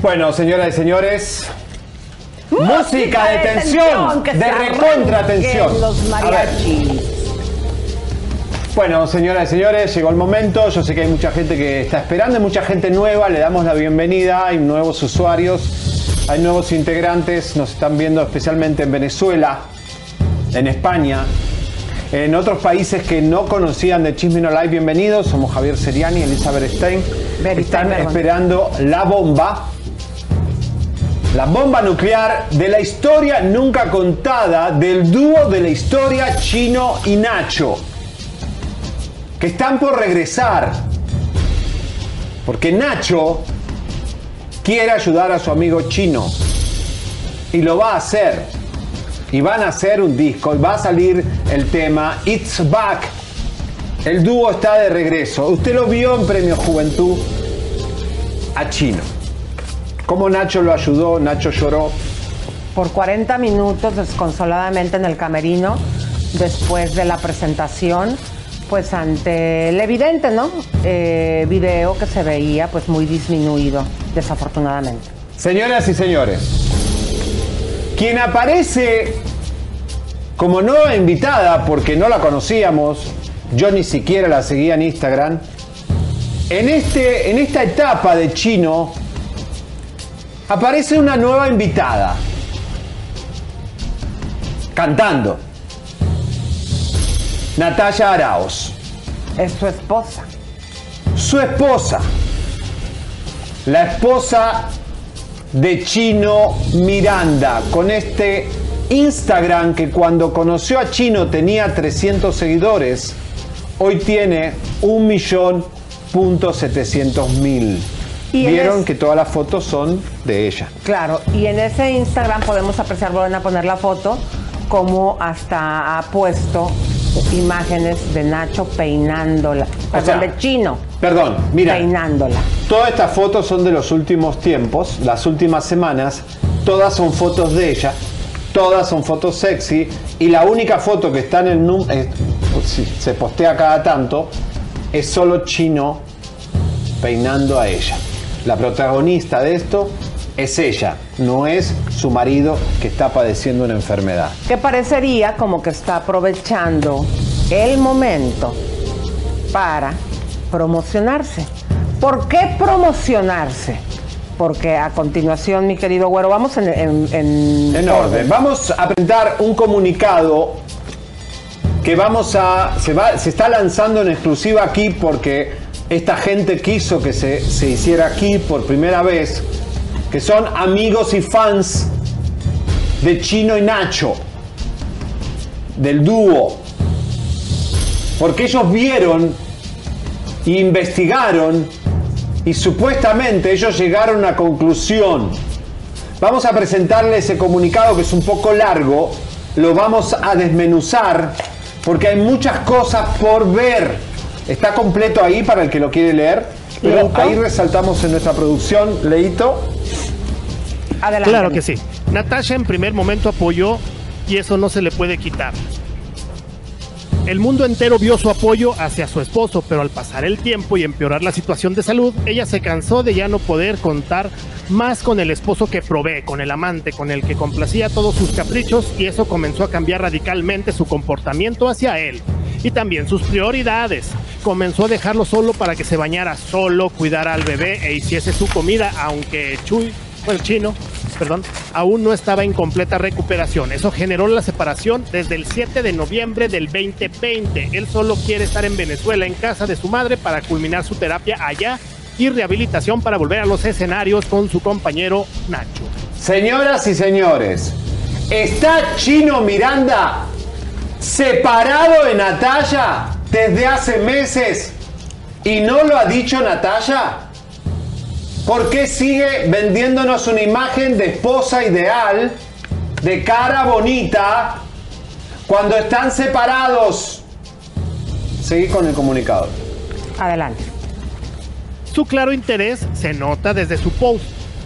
Bueno, señoras y señores, música de tensión,
que
de recontra tensión.
Los mariachis.
Bueno, señoras y señores, llegó el momento. Yo sé que hay mucha gente que está esperando, hay mucha gente nueva. Le damos la bienvenida. Hay nuevos usuarios, hay nuevos integrantes. Nos están viendo especialmente en Venezuela, en España, en otros países que no conocían de Chismino Live. Bienvenidos. Somos Javier Seriani y Elizabeth Stein.
Very
Están esperando la bomba. La bomba nuclear de la historia nunca contada del dúo de la historia Chino y Nacho que están por regresar. Porque Nacho quiere ayudar a su amigo chino. Y lo va a hacer. Y van a hacer un disco. Y va a salir el tema It's Back. El dúo está de regreso. Usted lo vio en Premio Juventud a Chino. Cómo Nacho lo ayudó, Nacho lloró.
Por 40 minutos desconsoladamente en el camerino, después de la presentación, pues ante el evidente, ¿no? Eh, video que se veía pues muy disminuido, desafortunadamente.
Señoras y señores, quien aparece como nueva invitada, porque no la conocíamos, yo ni siquiera la seguía en Instagram, en, este, en esta etapa de chino, aparece una nueva invitada, cantando, Natalia Araos,
Es su esposa.
su esposa, la esposa de Chino Miranda, con este Instagram que cuando conoció a Chino tenía 300 seguidores, hoy tiene 1.700.000.
Y
Vieron
es-
que todas las fotos son de ella.
Claro, y en ese Instagram podemos apreciar, vuelven a poner la foto, como hasta ha puesto imágenes de Nacho peinándola, perdón,
sea,
de Chino
Perdón, mira,
peinándola.
todas estas fotos son de los últimos tiempos, las últimas semanas, todas son fotos de ella, todas son fotos sexy y la única foto que está en el eh, se postea cada tanto es solo Chino peinando a ella. La protagonista de esto es ella, no es su marido que está padeciendo una enfermedad.
que parecería como que está aprovechando el momento para promocionarse. ¿Por qué promocionarse? Porque a continuación, mi querido güero, vamos en, en- en-
En orden. Vamos a presentar un comunicado que vamos a. Se, va, se está lanzando en exclusiva aquí porque esta gente quiso que se, se hiciera aquí por primera vez. Que son amigos y fans de Chino y Nacho. Del dúo. Porque ellos vieron e investigaron y supuestamente ellos llegaron a una conclusión. Vamos a presentarle ese comunicado que es un poco largo, lo vamos a desmenuzar porque hay muchas cosas por ver. Está completo ahí para el que lo quiere leer, pero
¿Leito?
ahí resaltamos en nuestra producción, Leito,
Adelante.
Claro que sí. Natasha en primer momento apoyó y eso no se le puede quitar. El mundo entero vio su apoyo hacia su esposo, pero al pasar el tiempo y empeorar la situación de salud, ella se cansó de ya no poder contar más con el esposo que provee, con el amante, con el que complacía todos sus caprichos y eso comenzó a cambiar radicalmente su comportamiento hacia él y también sus prioridades. Comenzó a dejarlo solo para que se bañara solo, cuidara al bebé e hiciese su comida, aunque Chuy, bueno, chino, perdón, aún no estaba en completa recuperación. Eso generó la separación desde el 7 de noviembre del 2020. Él solo quiere estar en Venezuela, en casa de su madre, para culminar su terapia allá y rehabilitación para volver a los escenarios con su compañero Nacho.
señoras y señores, está Chino Miranda separado de Natalia desde hace meses y no lo ha dicho Natalia. ¿Por qué sigue vendiéndonos una imagen de esposa ideal, de cara bonita, cuando están separados? Seguí con el comunicado.
Adelante.
Su claro interés se nota desde su post,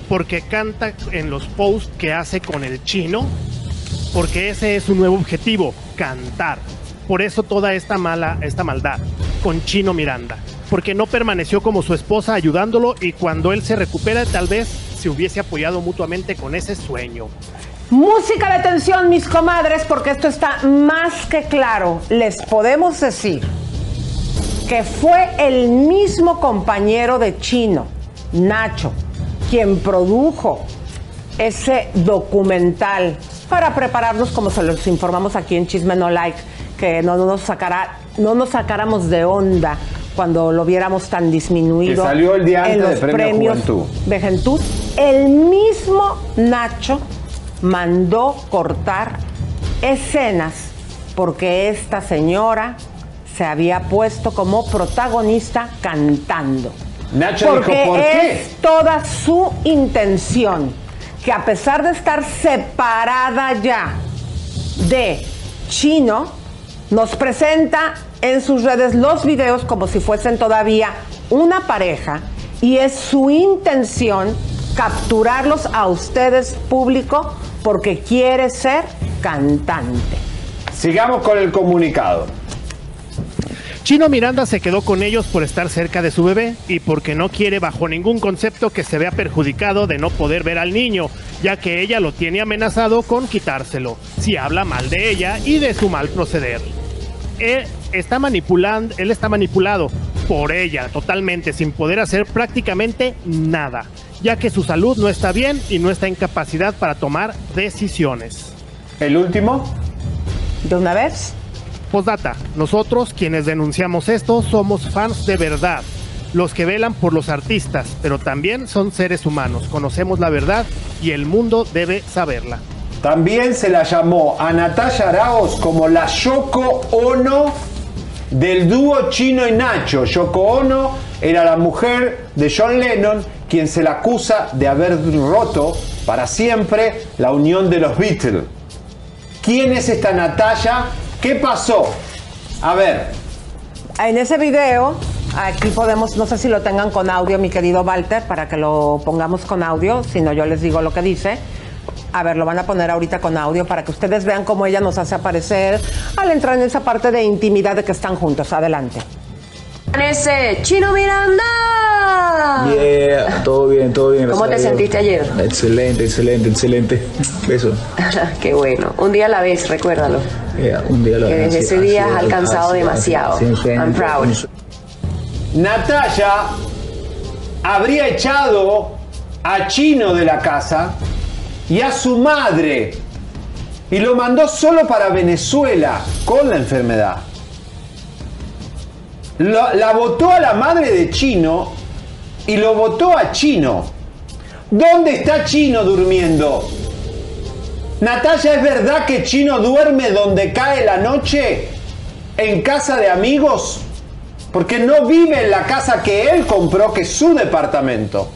porque canta en los posts que hace con el chino, porque ese es su nuevo objetivo, cantar. Por eso toda esta mala, esta maldad con Chino Miranda, porque no permaneció como su esposa ayudándolo y cuando él se recupera tal vez se hubiese apoyado mutuamente con ese sueño.
Música de tensión, mis comadres, porque esto está más que claro. Les podemos decir que fue el mismo compañero de Chino, Nacho, quien produjo ese documental para prepararnos, como se los informamos aquí en Chisme No Like, que no nos, sacará, no nos sacáramos de onda cuando lo viéramos tan disminuido
Que salió el día
en
antes
los
de Premio
premios
Juventud.
de Juventud. El mismo Nacho mandó cortar escenas porque esta señora se había puesto como protagonista cantando.
Nacho
porque
dijo, ¿por qué?
es toda su intención que a pesar de estar separada ya de Chino, nos presenta en sus redes los videos como si fuesen todavía una pareja y es su intención capturarlos a ustedes público porque quiere ser cantante.
Sigamos con el comunicado.
Chino Miranda se quedó con ellos por estar cerca de su bebé y porque no quiere bajo ningún concepto que se vea perjudicado de no poder ver al niño, ya que ella lo tiene amenazado con quitárselo, si habla mal de ella y de su mal proceder. Él está manipulando, él está manipulado por ella totalmente sin poder hacer prácticamente nada, ya que su salud no está bien y no está en capacidad para tomar decisiones.
¿El último?
¿De una vez?
Postdata, nosotros quienes denunciamos esto somos fans de verdad, los que velan por los artistas, pero también son seres humanos, conocemos la verdad y el mundo debe saberla.
También se la llamó a Natalia Araos como la Yoko Ono del dúo Chino y Nacho. Yoko Ono era la mujer de John Lennon, quien se la acusa de haber roto para siempre la unión de los Beatles. ¿Quién es esta Natalia? ¿Qué pasó? A ver,
En ese video, aquí podemos, no sé si lo tengan con audio, mi querido Walter, para que lo pongamos con audio, si no yo les digo lo que dice. A ver, lo van a poner ahorita con audio para que ustedes vean cómo ella nos hace aparecer al entrar en esa parte de intimidad de que están juntos. Adelante.
Ese Chino Miranda.
Yeah, todo bien, todo bien.
¿Cómo te
a
sentiste ayer?
Excelente, excelente, excelente. Beso. (laughs)
Qué bueno. Un día a la vez, recuérdalo.
Yeah, un día lo
Que desde
así-
ese día has alcanzado demasiado. I'm proud.
Natalia habría echado a Chino de la casa y a su madre y lo mandó solo para Venezuela con la enfermedad. Lo- la votó a la madre de Chino y lo votó a Chino. ¿Dónde está Chino durmiendo? Natalia, ¿es verdad que Chino duerme donde cae la noche? ¿En casa de amigos? Porque no vive en la casa que él compró, que es su departamento.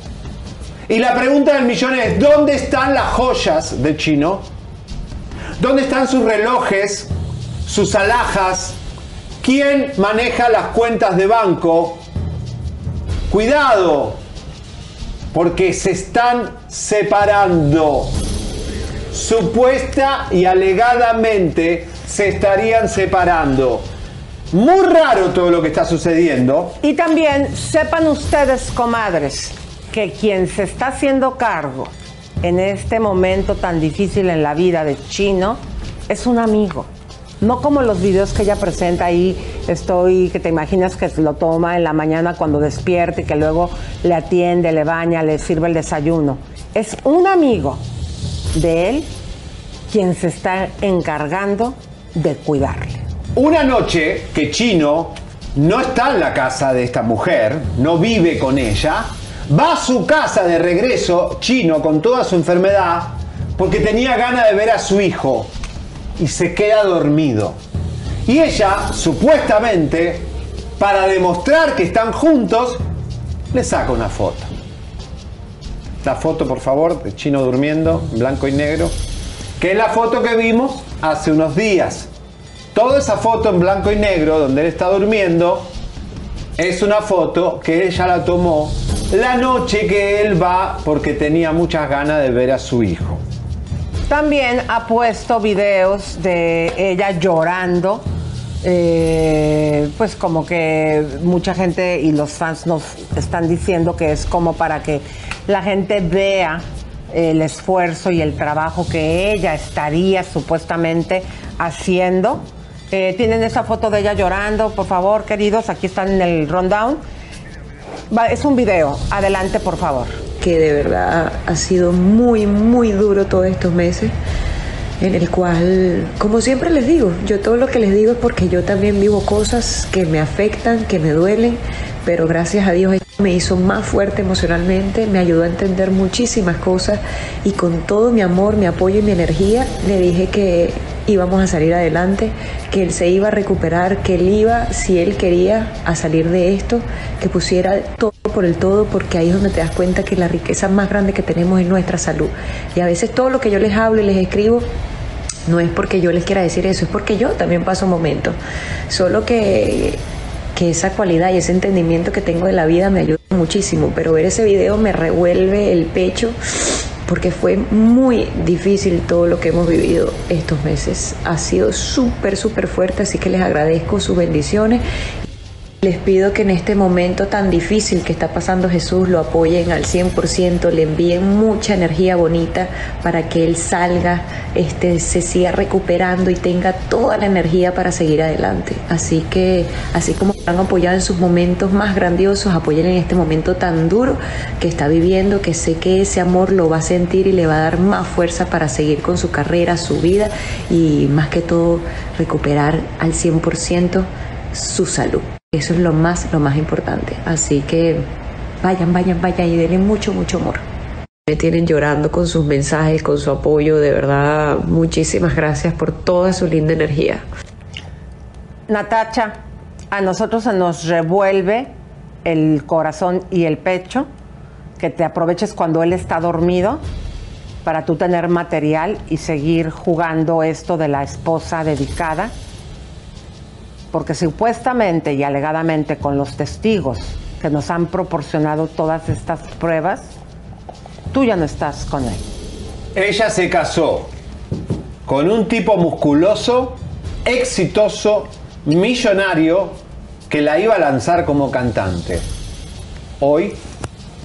Y la pregunta del millón es, ¿dónde están las joyas de Chino? ¿Dónde están sus relojes, sus alhajas? ¿Quién maneja las cuentas de banco? Cuidado, porque se están separando. Supuesta y alegadamente se estarían separando. Muy raro todo lo que está sucediendo.
Y también sepan ustedes, comadres, que quien se está haciendo cargo en este momento tan difícil en la vida de Chino es un amigo. No como los videos que ella presenta ahí, estoy, que te imaginas que lo toma en la mañana cuando despierte y que luego le atiende, le baña, le sirve el desayuno. Es un amigo de él quien se está encargando de cuidarle.
Una noche que Chino no está en la casa de esta mujer, no vive con ella, va a su casa de regreso, Chino, con toda su enfermedad, porque tenía ganas de ver a su hijo y se queda dormido. Y ella, supuestamente, para demostrar que están juntos, le saca una foto. la foto, por favor, de Chino durmiendo, en blanco y negro, que es la foto que vimos hace unos días. Toda esa foto en blanco y negro, donde él está durmiendo, es una foto que ella la tomó la noche que él va porque tenía muchas ganas de ver a su hijo.
También ha puesto videos de ella llorando. eh, pues como que mucha gente y los fans nos están diciendo que es como para que la gente vea el esfuerzo y el trabajo que ella estaría supuestamente haciendo. Eh, Tienen esa foto de ella llorando, por favor, queridos, aquí están en el rundown. Es un video, adelante, por favor.
Que de verdad ha sido muy, muy duro todos estos meses, en el cual, como siempre les digo, yo todo lo que les digo es porque yo también vivo cosas que me afectan, que me duelen, pero gracias a Dios esto me hizo más fuerte emocionalmente, me ayudó a entender muchísimas cosas y con todo mi amor, mi apoyo y mi energía le dije que íbamos a salir adelante, que él se iba a recuperar, que él iba, si él quería, a salir de esto, que pusiera todo por el todo, porque ahí es donde te das cuenta que la riqueza más grande que tenemos es nuestra salud. Y a veces todo lo que yo les hablo y les escribo no es porque yo les quiera decir eso, es porque yo también paso momentos. Solo que, que esa cualidad y ese entendimiento que tengo de la vida me ayuda muchísimo, pero ver ese video me revuelve el pecho porque fue muy difícil todo lo que hemos vivido estos meses. Ha sido súper, súper fuerte, así que les agradezco sus bendiciones. Les pido que en este momento tan difícil que está pasando Jesús lo apoyen al 100%, le envíen mucha energía bonita para que Él salga, este, se siga recuperando y tenga toda la energía para seguir adelante. Así que, así como han apoyado en sus momentos más grandiosos, apoyen en este momento tan duro que está viviendo, que sé que ese amor lo va a sentir y le va a dar más fuerza para seguir con su carrera, su vida y más que todo recuperar al 100% su salud. Eso es lo más, lo más importante. Así que vayan, vayan, vayan y denle mucho, mucho amor. Me tienen llorando con sus mensajes, con su apoyo. De verdad, muchísimas gracias por toda su linda energía.
Natacha, a nosotros se nos revuelve el corazón y el pecho, que te aproveches cuando él está dormido para tú tener material y seguir jugando esto de la esposa dedicada, porque supuestamente y alegadamente con los testigos que nos han proporcionado todas estas pruebas, tú ya no estás con él.
Ella se casó con un tipo musculoso, exitoso, millonario, que la iba a lanzar como cantante. Hoy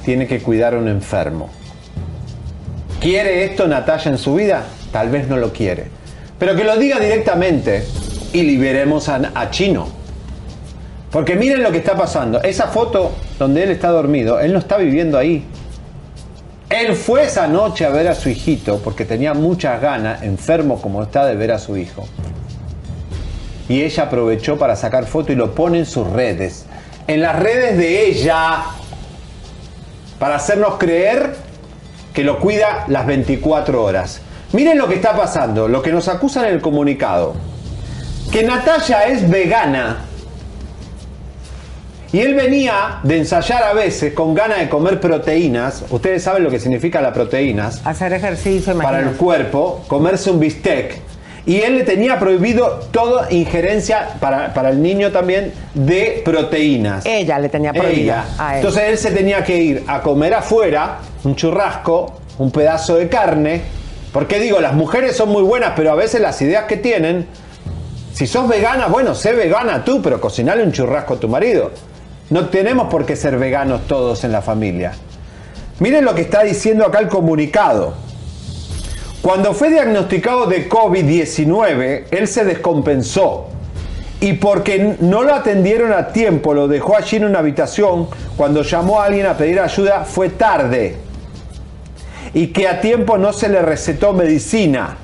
tiene que cuidar a un enfermo. ¿Quiere esto Natalia en su vida? Tal vez no lo quiere. Pero que lo diga directamente y liberemos a, Chino. Porque miren lo que está pasando. Esa foto donde él está dormido, él no está viviendo ahí. Él fue esa noche a ver a su hijito porque tenía muchas ganas, enfermo como está, de ver a su hijo. Y ella aprovechó para sacar foto y lo pone en sus redes. En las redes de ella. Para hacernos creer que lo cuida las 24 horas. Miren lo que está pasando, lo que nos acusan en el comunicado. Que Natalia es vegana. Y él venía de ensayar a veces con ganas de comer proteínas. Ustedes saben lo que significa las proteínas.
Hacer ejercicio,
Para el cuerpo, comerse un bistec. Y él le tenía prohibido toda injerencia, para, para el niño también, de proteínas.
Ella le tenía prohibida
Ella.
a él.
Entonces él se tenía que ir a comer afuera, un churrasco, un pedazo de carne. Porque digo, las mujeres son muy buenas, pero a veces las ideas que tienen, si sos vegana, bueno, sé vegana tú, pero cocinale un churrasco a tu marido. No tenemos por qué ser veganos todos en la familia. Miren lo que está diciendo acá el comunicado. Cuando fue diagnosticado de COVID-19, él se descompensó. Y porque no lo atendieron a tiempo, lo dejó allí en una habitación, cuando llamó a alguien a pedir ayuda, fue tarde. Y que a tiempo no se le recetó medicina.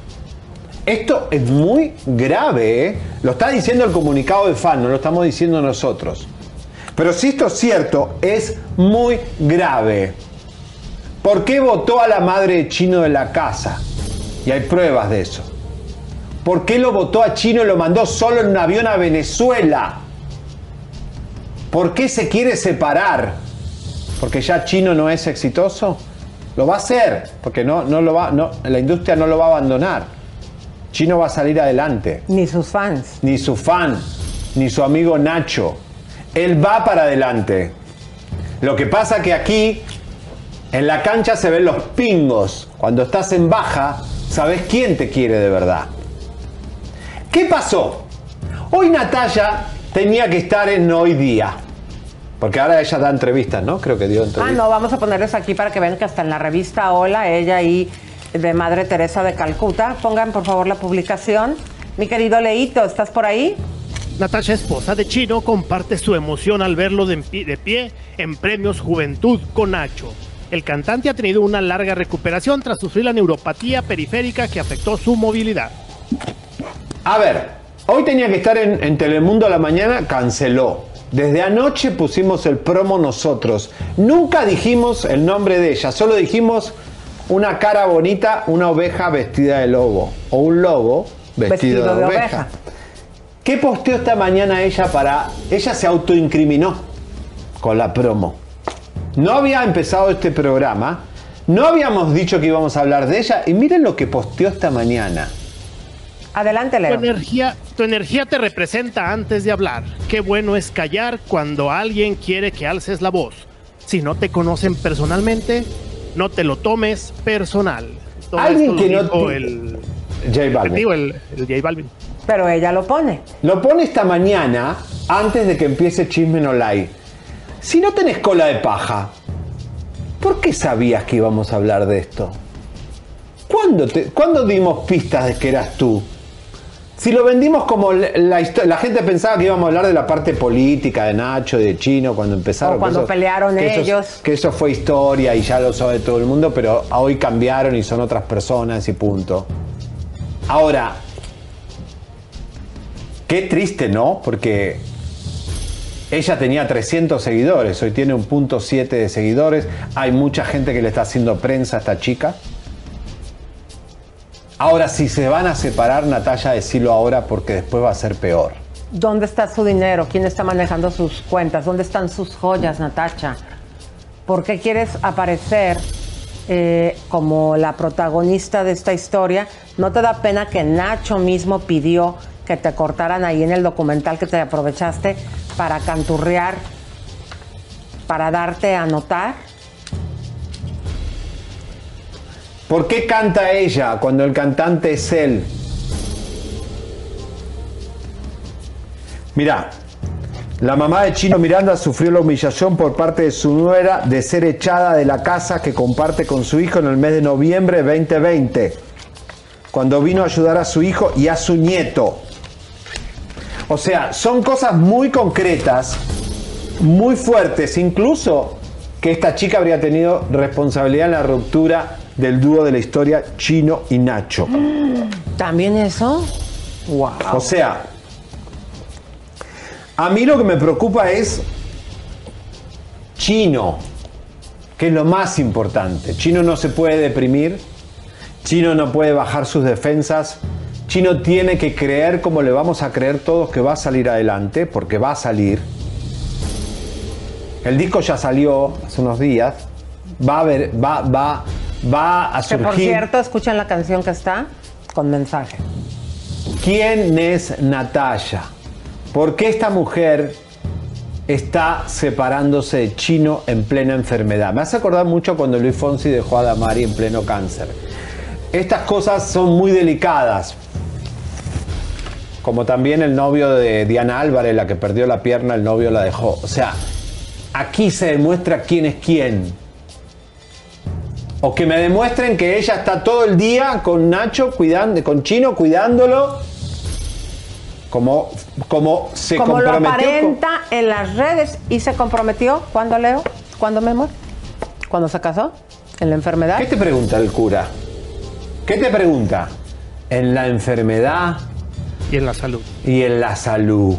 Esto es muy grave, ¿eh? Lo está diciendo el comunicado de FAN, no lo estamos diciendo nosotros. Pero si esto es cierto, es muy grave. ¿Por qué votó a la madre de Chino de la casa? Y hay pruebas de eso. ¿Por qué lo votó a Chino y lo mandó solo en un avión a Venezuela? ¿Por qué se quiere separar? ¿Porque ya Chino no es exitoso? Lo va a hacer, porque no, no lo va, no, la industria no lo va a abandonar. Chino va a salir adelante.
Ni sus fans.
Ni su fan, ni su amigo Nacho. Él va para adelante. Lo que pasa que aquí, en la cancha se ven los pingos. Cuando estás en baja, sabes quién te quiere de verdad. ¿Qué pasó? Hoy Natalia tenía que estar en Hoy Día. Porque ahora ella da entrevistas, ¿no? Creo que dio
Ah,
entrevistas.
no, vamos a ponerles aquí para que vean que hasta en la revista Hola, ella y de Madre Teresa de Calcuta. Pongan por favor la publicación. Mi querido Leito, ¿estás por ahí?
Natasha, esposa de Chino, comparte su emoción al verlo de, en pie- de pie en Premios Juventud con Nacho. El cantante ha tenido una larga recuperación tras sufrir la neuropatía periférica que afectó su movilidad.
A ver, hoy tenía que estar en, en Telemundo a la mañana, canceló. Desde anoche pusimos el promo nosotros. Nunca dijimos el nombre de ella, solo dijimos una cara bonita, una oveja vestida de lobo. O un lobo vestido,
Vestido
de,
de
oveja.
oveja.
¿Qué posteó esta mañana ella para... Ella se autoincriminó con la promo. No había empezado este programa, no habíamos dicho que íbamos a hablar de ella y miren lo que posteó esta mañana.
Adelante,
Tu
Leo.
energía, tu energía te representa antes de hablar. Qué bueno es callar cuando alguien quiere que alces la voz. Si no te conocen personalmente, no te lo tomes personal. Todo
Alguien que no
el,
J Balvin.
digo, el, el J Balvin.
Pero ella lo pone.
Lo pone esta mañana antes de que empiece Chisme No Like. Si no tenés cola de paja, ¿por qué sabías que íbamos a hablar de esto? ¿Cuándo, te- ¿cuándo dimos pistas de que eras tú? Si lo vendimos como la, la la gente pensaba que íbamos a hablar de la parte política de Nacho, de Chino, cuando empezaron.
O cuando pelearon
que
ellos.
que eso fue historia y ya lo sabe todo el mundo, pero hoy cambiaron y son otras personas y punto. Ahora, Qué triste, ¿no? Porque ella tenía 300 seguidores, hoy tiene un punto 7 de seguidores. Hay mucha gente que le está haciendo prensa a esta chica. Ahora, si se van a separar, Natalia, decirlo ahora porque después va a ser peor.
¿Dónde está su dinero? ¿Quién está manejando sus cuentas? ¿Dónde están sus joyas, Natacha? ¿Por qué quieres aparecer eh, como la protagonista de esta historia? ¿No te da pena que Nacho mismo pidió que te cortaran ahí en el documental que te aprovechaste para canturrear, para darte a notar?
¿Por qué canta ella cuando el cantante es él? Mira, la mamá de Chino Miranda sufrió la humillación por parte de su nuera de ser echada de la casa que comparte con su hijo en el mes de noviembre de 2020, cuando vino a ayudar a su hijo y a su nieto. O sea, son cosas muy concretas, muy fuertes, incluso que esta chica habría tenido responsabilidad en la ruptura del dúo de la historia Chino y Nacho.
¿También eso? Wow.
O sea, a mí lo que me preocupa es Chino, que es lo más importante. Chino no se puede deprimir, Chino no puede bajar sus defensas, Chino tiene que creer como le vamos a creer todos que va a salir adelante, porque va a salir. El disco ya salió hace unos días, va a ver, va, va, va a
Que
surgir.
por cierto, escuchen la canción que está con mensaje.
¿Quién es Natalia? ¿Por qué esta mujer está separándose de Chino en plena enfermedad? Me hace acordar mucho cuando Luis Fonsi dejó a Damari en pleno cáncer. Estas cosas son muy delicadas. Como también el novio de Diana Álvarez, la que perdió la pierna, el novio la dejó. O sea, aquí se demuestra quién es quién. O que me demuestren que ella está todo el día con Nacho, cuidando, con Chino, cuidándolo. Como, como se
Como lo
comprometió. con-
aparenta en las redes y se comprometió. ¿Cuándo, Leo? ¿Cuándo, Memo? ¿Cuándo se casó? ¿En la enfermedad?
¿Qué te pregunta el cura? ¿Qué te pregunta? En la enfermedad
Y en la salud.
y en la salud.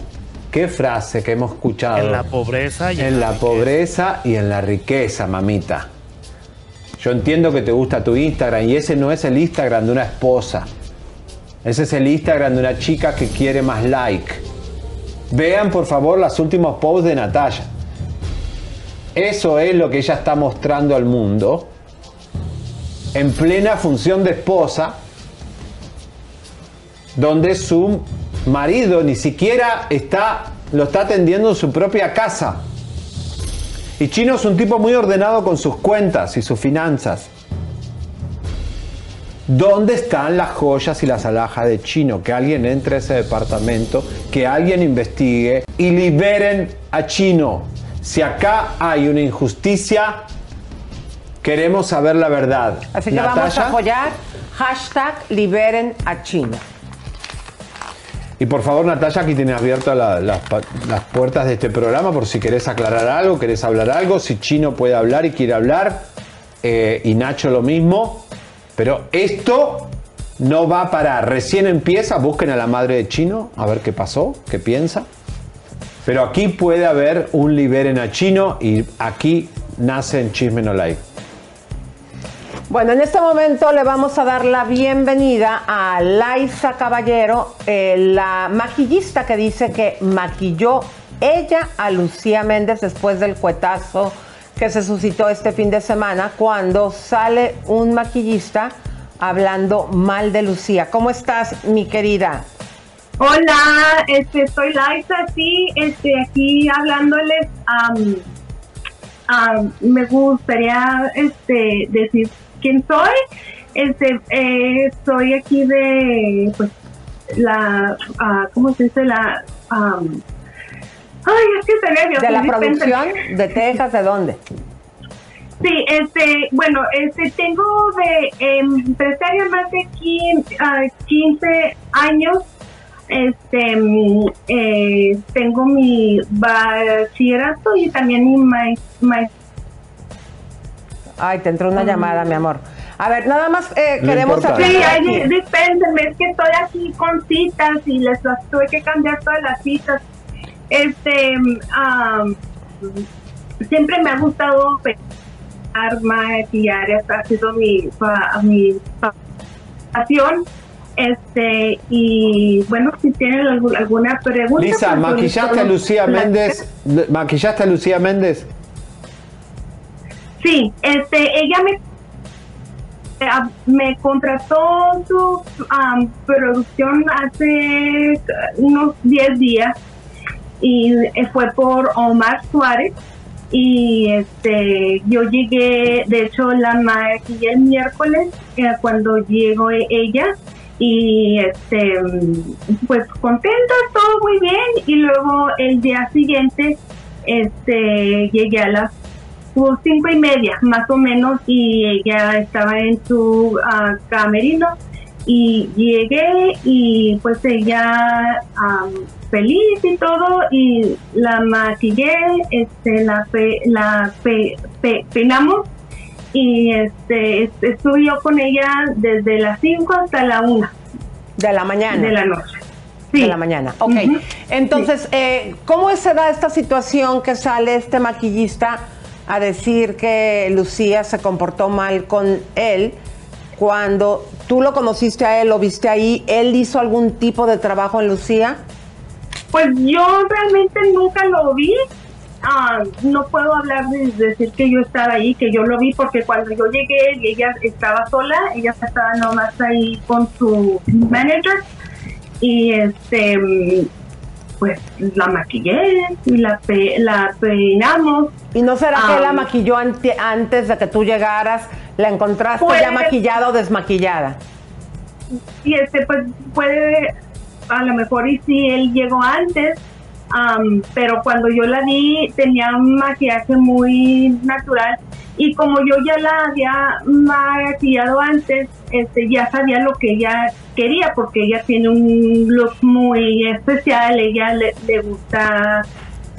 ¿Qué frase que hemos escuchado?
En la pobreza y
En la pobreza y en la riqueza, mamita. Yo entiendo que te gusta tu Instagram y ese no es el Instagram de una esposa. Ese es el Instagram de una chica que quiere más like. Vean por favor los últimos posts de Natalia. Eso es lo que ella está mostrando al mundo. en plena función de esposa, donde su marido ni siquiera está, lo está atendiendo en su propia casa. Y Chino es un tipo muy ordenado con sus cuentas y sus finanzas. ¿Dónde están las joyas y las alhajas de Chino? Que alguien entre a ese departamento, que alguien investigue y liberen a Chino. Si acá hay una injusticia, queremos saber la verdad.
Así que vamos a apoyar hashtag liberen a Chino.
Y por favor, Natalia, aquí tienes abiertas las puertas de este programa por si querés aclarar algo, querés hablar algo, si Chino puede hablar y quiere hablar, eh, y Nacho lo mismo. Pero esto no va a parar. Recién empieza, busquen a la madre de Chino, a ver qué pasó, qué piensa. Pero aquí puede haber un liberen a Chino y aquí nace en Chisme No Like.
Bueno, en este momento le vamos a dar la bienvenida a Laisa Caballero, eh, la maquillista que dice que maquilló ella a Lucía Méndez después del cuetazo que se suscitó este fin de semana cuando sale un maquillista hablando mal de Lucía. ¿Cómo estás, mi querida?
Hola, este, soy Liza, sí, este, aquí hablándoles, me gustaría, este, decir quién soy, este, eh, soy aquí de, pues, la, ah, ¿cómo se dice? La, am, ay, es que estoy nerviosa,
¿De la producción? ¿De Texas? ¿De dónde?
Sí, este, bueno, este, tengo de empresaria más de 15, ah, 15 años. Este, eh, tengo mi bachillerato y también mi ma- ma-
Ay, te entró una llamada, mi amor. A ver, nada más eh, queremos
importa.
Sí, ay,
aquí.
dispénsenme, es que estoy aquí con citas y les las tuve que cambiar todas las citas. Este, am, siempre me ha gustado peinar, maquillar, ha sido mi, pa- mi pa- pasión. Este, y bueno, si tienen algu- alguna pregunta.
Lisa,
pues,
¿maquillaste a Lucía Méndez? ¿Maquillaste a Lucía Méndez?
Sí, este, ella me eh, me contrató su am, producción hace unos 10 días y eh, fue por Omar Suárez y este yo llegué, de hecho la maquillé el miércoles eh, cuando llegó ella y este pues contenta, todo muy bien y luego el día siguiente este llegué a las como cinco y media más o menos y ella estaba en su ah, camerino. Y llegué y pues ella am, feliz y todo y la maquillé este la pe- la pe- pe- peinamos. Y este est- estuve yo con ella desde las 5 hasta la 1
De la mañana.
de la noche.
De la mañana, ok. Entonces, eh, ¿cómo se da esta situación que sale este maquillista a decir que Lucía se comportó mal con él cuando tú lo conociste a él, lo viste ahí, él hizo algún tipo de trabajo en Lucía?
Pues yo realmente nunca lo vi. Ah, no puedo hablar de decir que yo estaba ahí, que yo lo vi, porque cuando yo llegué ella estaba sola, ella estaba nomás ahí con su manager y este pues la maquillé y la, pe- la peinamos.
¿Y no será que la maquilló ante- antes de que tú llegaras? ¿La encontraste ya maquillada o desmaquillada?
y este pues puede a lo mejor y si él llegó antes am, pero cuando yo la vi tenía un maquillaje muy natural y como yo ya la había maquillado antes este ya sabía lo que ella quería porque ella tiene un look muy especial ella le, le gusta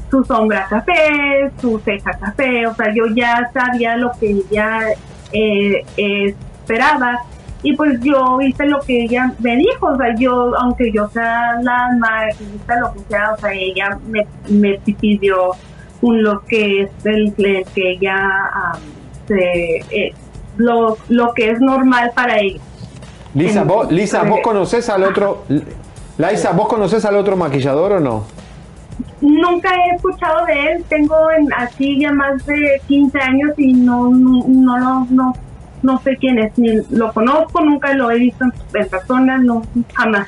su sombra café, su ceja café, o sea, yo ya sabía lo que ella eh, esperaba y pues yo hice lo que ella me dijo, o sea, yo, aunque yo sea la maquillista, lo que sea, o sea, ella me, me pidió un look que es el, el que ella, se, eh, lo, lo que es normal para ella.
Lisa, vos, Lisa, ¿vos
eh,
conoces al otro? Laisa, ¿vos conoces al otro maquillador o no?
Nunca he escuchado de él, tengo en, así ya más de 15 años y no, no, no, lo- no, no sé quién es, ni lo conozco, nunca lo he visto en, persona, no, jamás.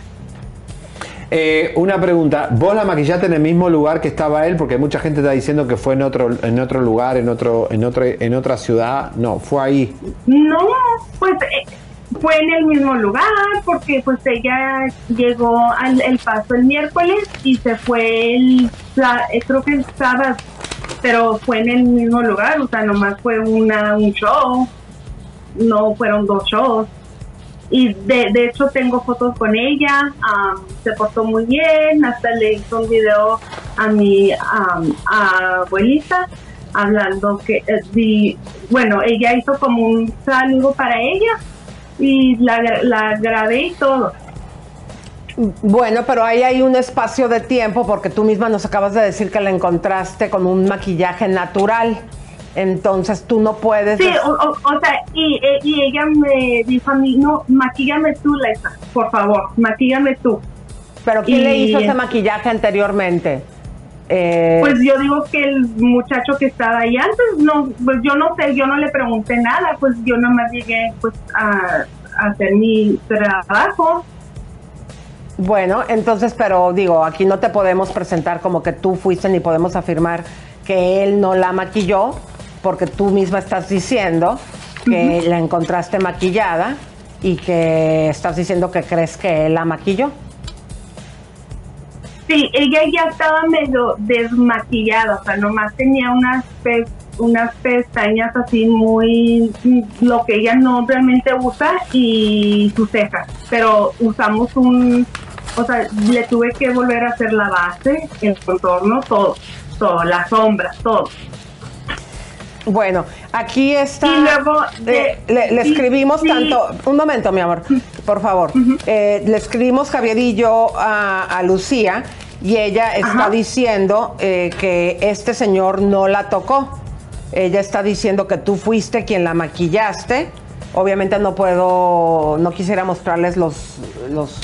Eh, una pregunta, ¿vos la maquillaste en el mismo lugar que estaba él? Porque mucha gente está diciendo que fue en otro, en otro lugar, en otro, en otro, en otra ciudad. No, fue ahí.
No, pues eh, fue en el mismo lugar porque pues ella llegó al el paso el miércoles y se fue el, eh, creo que el sábado, pero fue en el mismo lugar, o sea, nomás fue una, un show, no fueron dos shows. Y de, de hecho tengo fotos con ella, am, se portó muy bien, hasta le hizo un video a mi am, abuelita hablando que, eh, bueno, ella hizo como un saludo para ella y la, la grabé y todo.
Bueno, pero ahí hay un espacio de tiempo porque tú misma nos acabas de decir que la encontraste con un maquillaje natural. Entonces tú no puedes...
Sí, o, o- o sea, y, e- y ella me dijo a mí, no, maquíllame tú, Laisa, por favor, maquíllame tú.
¿Pero quién le hizo ese maquillaje anteriormente? Eh,
Pues yo digo que el muchacho que estaba ahí antes, no, pues yo no sé, yo no le pregunté nada, pues yo nomás llegué pues a, a hacer mi trabajo.
Bueno, entonces, pero digo, aquí no te podemos presentar como que tú fuiste ni podemos afirmar que él no la maquilló, porque tú misma estás diciendo que la encontraste maquillada y que estás diciendo que crees que la maquilló.
Sí, ella ya estaba medio desmaquillada, o sea, nomás tenía unas pe- unas pestañas así muy mm, lo que ella no realmente usa y sus cejas, pero usamos un, o sea, le tuve que volver a hacer la base, el contorno, todo, todo, las sombras, todo.
Bueno, aquí está.
Y luego de-
eh, le, le
sí,
escribimos
sí.
tanto. Un momento, mi amor, por favor. Eh, le escribimos Javier y yo a, a Lucía y ella está diciendo eh, que este señor no la tocó. Ella está diciendo que tú fuiste quien la maquillaste. Obviamente no puedo, no quisiera mostrarles los, los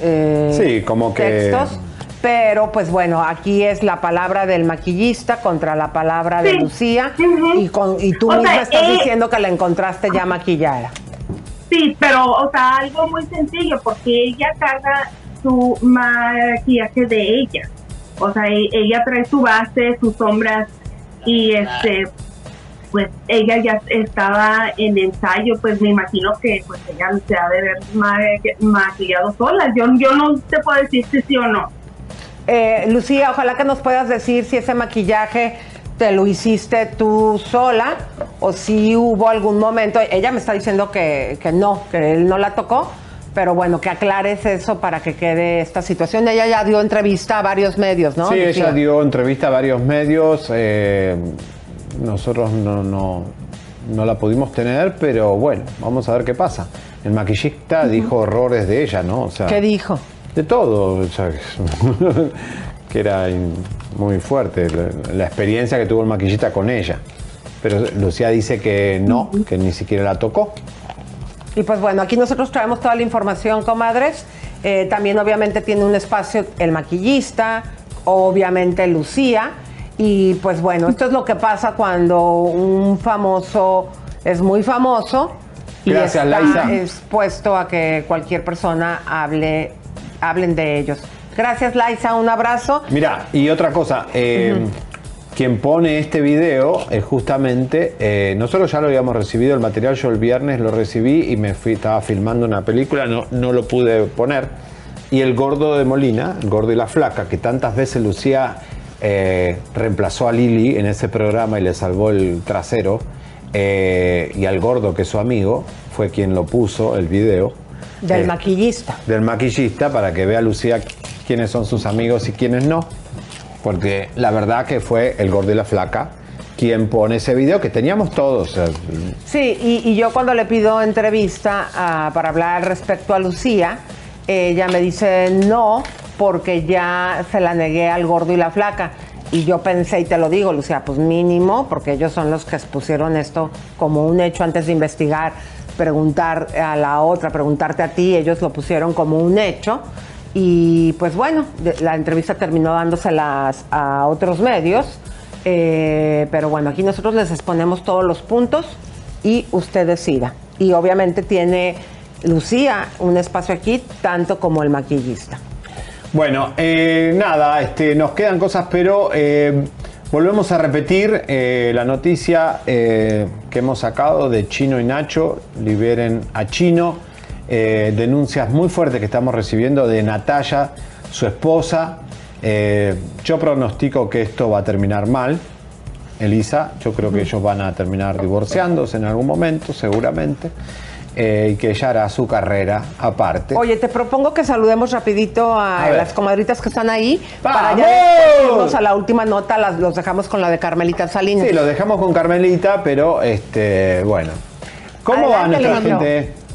eh,
Sí, como que-
textos. Pero pues bueno, aquí es la palabra del maquillista contra la palabra de. Lucía y, con, y tú
O
misma
sea,
estás
eh,
diciendo que la encontraste ya maquillada.
Sí, pero, o sea, algo muy sencillo, porque ella carga su maquillaje de ella. O sea, e- ella trae su base, sus sombras, y este, pues ella ya estaba en ensayo, pues me imagino que pues ella se ha de ver ma- maquillado sola. Yo, yo no te puedo decir si sí o no.
Eh, Lucía, ojalá que nos puedas decir si ese maquillaje te lo hiciste tú sola o si hubo algún momento. Ella me está diciendo que, que no, que él no la tocó, pero bueno, que aclares eso para que quede esta situación. Ella ya dio entrevista a varios medios, ¿no?
sí,
Lucía?
ella dio entrevista a varios medios. eh, nosotros no, no, no la pudimos tener, pero bueno, vamos a ver qué pasa. El maquillista dijo horrores de ella, ¿no? O sea,
¿Qué dijo?
De todo, o sea, (laughs) que era muy fuerte la, la experiencia que tuvo el maquillista con ella. Pero Lucía dice que no, que ni siquiera la tocó.
Y pues bueno, aquí nosotros traemos toda la información, comadres. Eh, también obviamente tiene un espacio el maquillista, obviamente Lucía. Y pues bueno, esto es lo que pasa cuando un famoso es muy famoso y está
Laisa.
expuesto a que cualquier persona hable, hablen de ellos. Gracias, Laisa, un abrazo.
Mira, y otra cosa, eh, quien pone este video es justamente, eh, nosotros ya lo habíamos recibido, el material yo el viernes lo recibí y me fui, estaba filmando una película, no, no lo pude poner. Y el gordo de Molina, el gordo y la flaca, que tantas veces Lucía eh, reemplazó a Lili en ese programa y le salvó el trasero, eh, y al gordo que es su amigo, fue quien lo puso, el video
Del
Eh,
maquillista.
del maquillista para que vea Lucía quiénes son sus amigos y quiénes no. Porque la verdad que fue el gordo y la flaca quien pone ese video que teníamos todos.
Sí, y, y yo cuando le pido entrevista ah, para hablar respecto a Lucía, ella me dice no, porque ya se la negué al gordo y la flaca. Y yo pensé, y te lo digo, Lucía, pues mínimo, porque ellos son los que expusieron esto como un hecho antes de investigar, preguntar a la otra, preguntarte a ti, ellos lo pusieron como un hecho. Y pues bueno, la entrevista terminó dándoselas a otros medios. Eh, pero bueno, aquí nosotros les exponemos todos los puntos y usted decida. y obviamente tiene Lucía un espacio aquí, tanto como el maquillista.
Bueno, eh, nada, este, nos quedan cosas, pero eh, volvemos a repetir eh, la noticia eh, que hemos sacado de Chino y Nacho, liberen a Chino, eh, denuncias muy fuertes que estamos recibiendo de Natalia, su esposa. Yo pronostico que esto va a terminar mal, Elisa, yo creo que ellos van a terminar divorciándose en algún momento, seguramente. Eh, y que ella hará su carrera aparte.
Oye, te propongo que saludemos rapidito a, las comadritas que están ahí. Para
¡Vamos!
ya después irnos a la última nota, las, los dejamos con la de Carmelita Salinas.
Sí, lo dejamos con Carmelita, pero este, bueno. ¿Cómo va
Adelante,
nuestra
Leandro.
gente?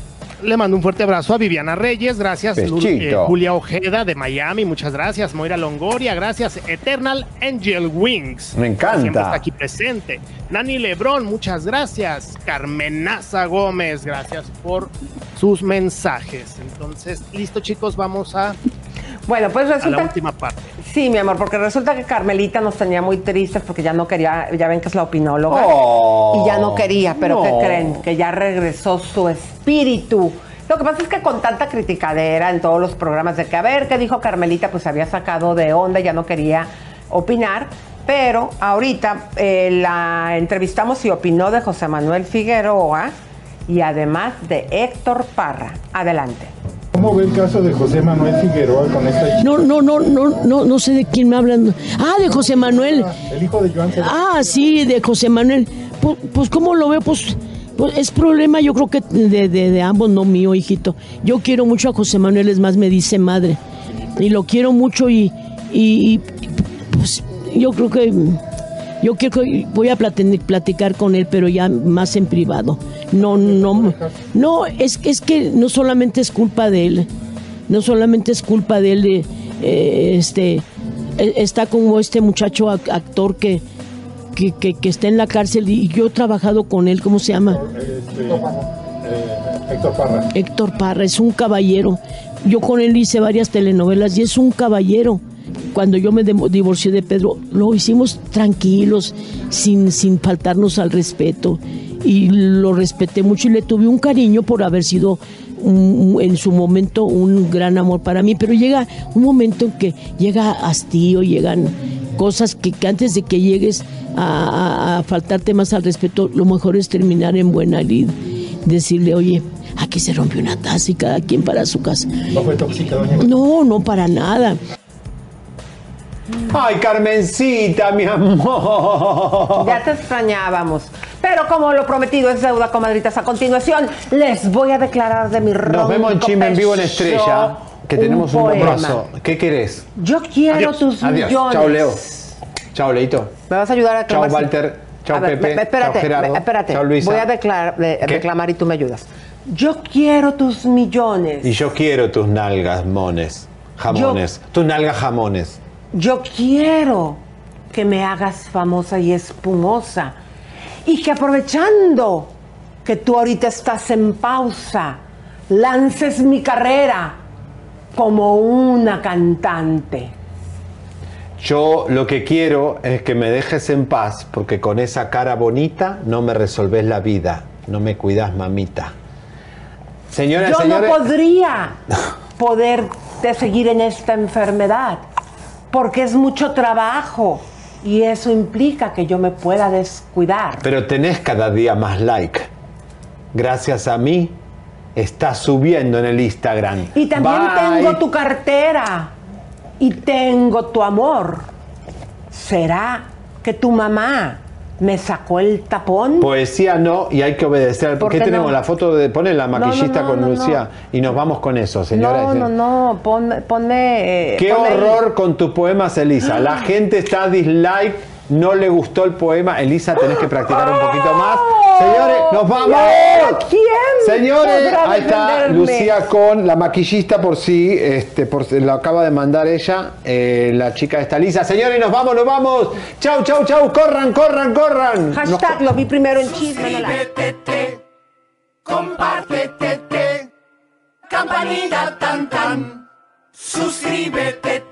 Le mando un fuerte abrazo a Viviana Reyes, gracias. Eh, Julia Ojeda de Miami, muchas gracias. Moira Longoria, gracias. Eternal Angel Wings.
Me encanta.
Siempre está aquí presente. Nani Lebrón, muchas gracias. Carmenaza Gómez, gracias por sus mensajes. Entonces, listo chicos, vamos a,
Bueno, pues
a la
resulta.
última parte.
Sí, mi amor, porque resulta que Carmelita nos tenía muy tristes porque ya no quería, ya ven que es la opinóloga.
Oh,
y ya no quería, pero
no.
¿qué creen? Que ya regresó su espíritu. Lo que pasa es que con tanta criticadera en todos los programas de que a ver qué dijo Carmelita, pues se había sacado de onda, ya no quería opinar. Pero ahorita eh, la entrevistamos y opinó de José Manuel Figueroa y además de Héctor Parra. Adelante.
¿Cómo ve el caso de José Manuel Figueroa con esta
No, no, no, no, no, no sé de quién me hablan. Ah, de José Manuel.
El hijo de Joan.
Ah, sí, de José Manuel. Pues, pues ¿cómo lo veo? Pues, pues, es problema, yo creo que de, de- de ambos, no mío, hijito. Yo quiero mucho a José Manuel, es más, me dice madre. Y lo quiero mucho y, y- y, pues yo creo que yo quiero que voy a plati- platicar con él, pero ya más en privado. No, no, no, es, es que no solamente es culpa de él, no solamente es culpa de él, eh, eh, este, eh, está como este muchacho ac- actor que, que, que- que está en la cárcel y yo he trabajado con él, ¿cómo se llama?
Este, eh, Héctor Parra.
Héctor Parra, es un caballero. Yo con él hice varias telenovelas y es un caballero. Cuando yo me divorcié de Pedro, lo hicimos tranquilos, sin, sin faltarnos al respeto. Y lo respeté mucho y le tuve un cariño por haber sido un- en su momento un gran amor para mí. Pero llega un momento en que llega hastío, llegan cosas que, que antes de que llegues a, a- a faltarte más al respeto, lo mejor es terminar en buena lid. Decirle, oye, aquí se rompió una taza y cada quien para su casa.
No fue tóxica, doña.
No, no, para nada.
Ay, Carmencita, mi amor.
Ya te extrañábamos. Pero como lo prometido es deuda, comadritas, a continuación les voy a declarar de mi
Nos vemos en
ronco
Chisme en vivo en Estrella, que tenemos un, abrazo. ¿Qué querés?
Yo quiero
Adiós.
tus
Adiós.
millones.
Chao, Leo. Chao, Leito.
¿Me vas a ayudar a
Chao? Walter. Chao,
ver,
Pepe.
me- espérate,
Chao, Gerardo.
me- espérate.
Chao, Luisa.
Voy a declarar, de- reclamar y tú me ayudas. Yo quiero tus millones.
Y yo quiero tus nalgas, mones. Jamones. Tus nalgas, jamones.
Yo quiero que me hagas famosa y espumosa. Y que aprovechando que tú ahorita estás en pausa, lances mi carrera como una cantante.
Yo lo que quiero es que me dejes en paz, porque con esa cara bonita no me resolvés la vida. No me cuidas, mamita. Señoras y
Yo no podría (laughs) poderte seguir en esta enfermedad, porque es mucho trabajo y eso implica que yo me pueda descuidar.
Pero tenés cada día más like. Gracias a mí, estás subiendo en el Instagram.
Y también
Bye.
tengo tu cartera y tengo tu amor. ¿Será que tu mamá me sacó el tapón?
Poesía no, y hay que obedecer.
¿Por
¿Qué
qué
tenemos?
no?
La foto de. Pone la maquillista
no,
con Lucía y nos vamos con eso, señora.
no, no, no, ponme... ponme eh,
Qué
ponme-
horror con tus poemas, Elisa. La (gasps) gente está dislike, no le gustó el poema. Elisa, tenés que practicar un poquito más. Señores, nos vamos.
¿Quién
Señores, ahí está? Lucía con la maquillista por si, este, por si lo acaba de mandar ella, eh, la chica está Lisa. Señores, nos vamos, nos vamos. Chau, chau, chau. Corran, corran, corran. Nos-
Hashtag lo vi primero en chisme. no compártete,
campanita tan tan. Suscríbete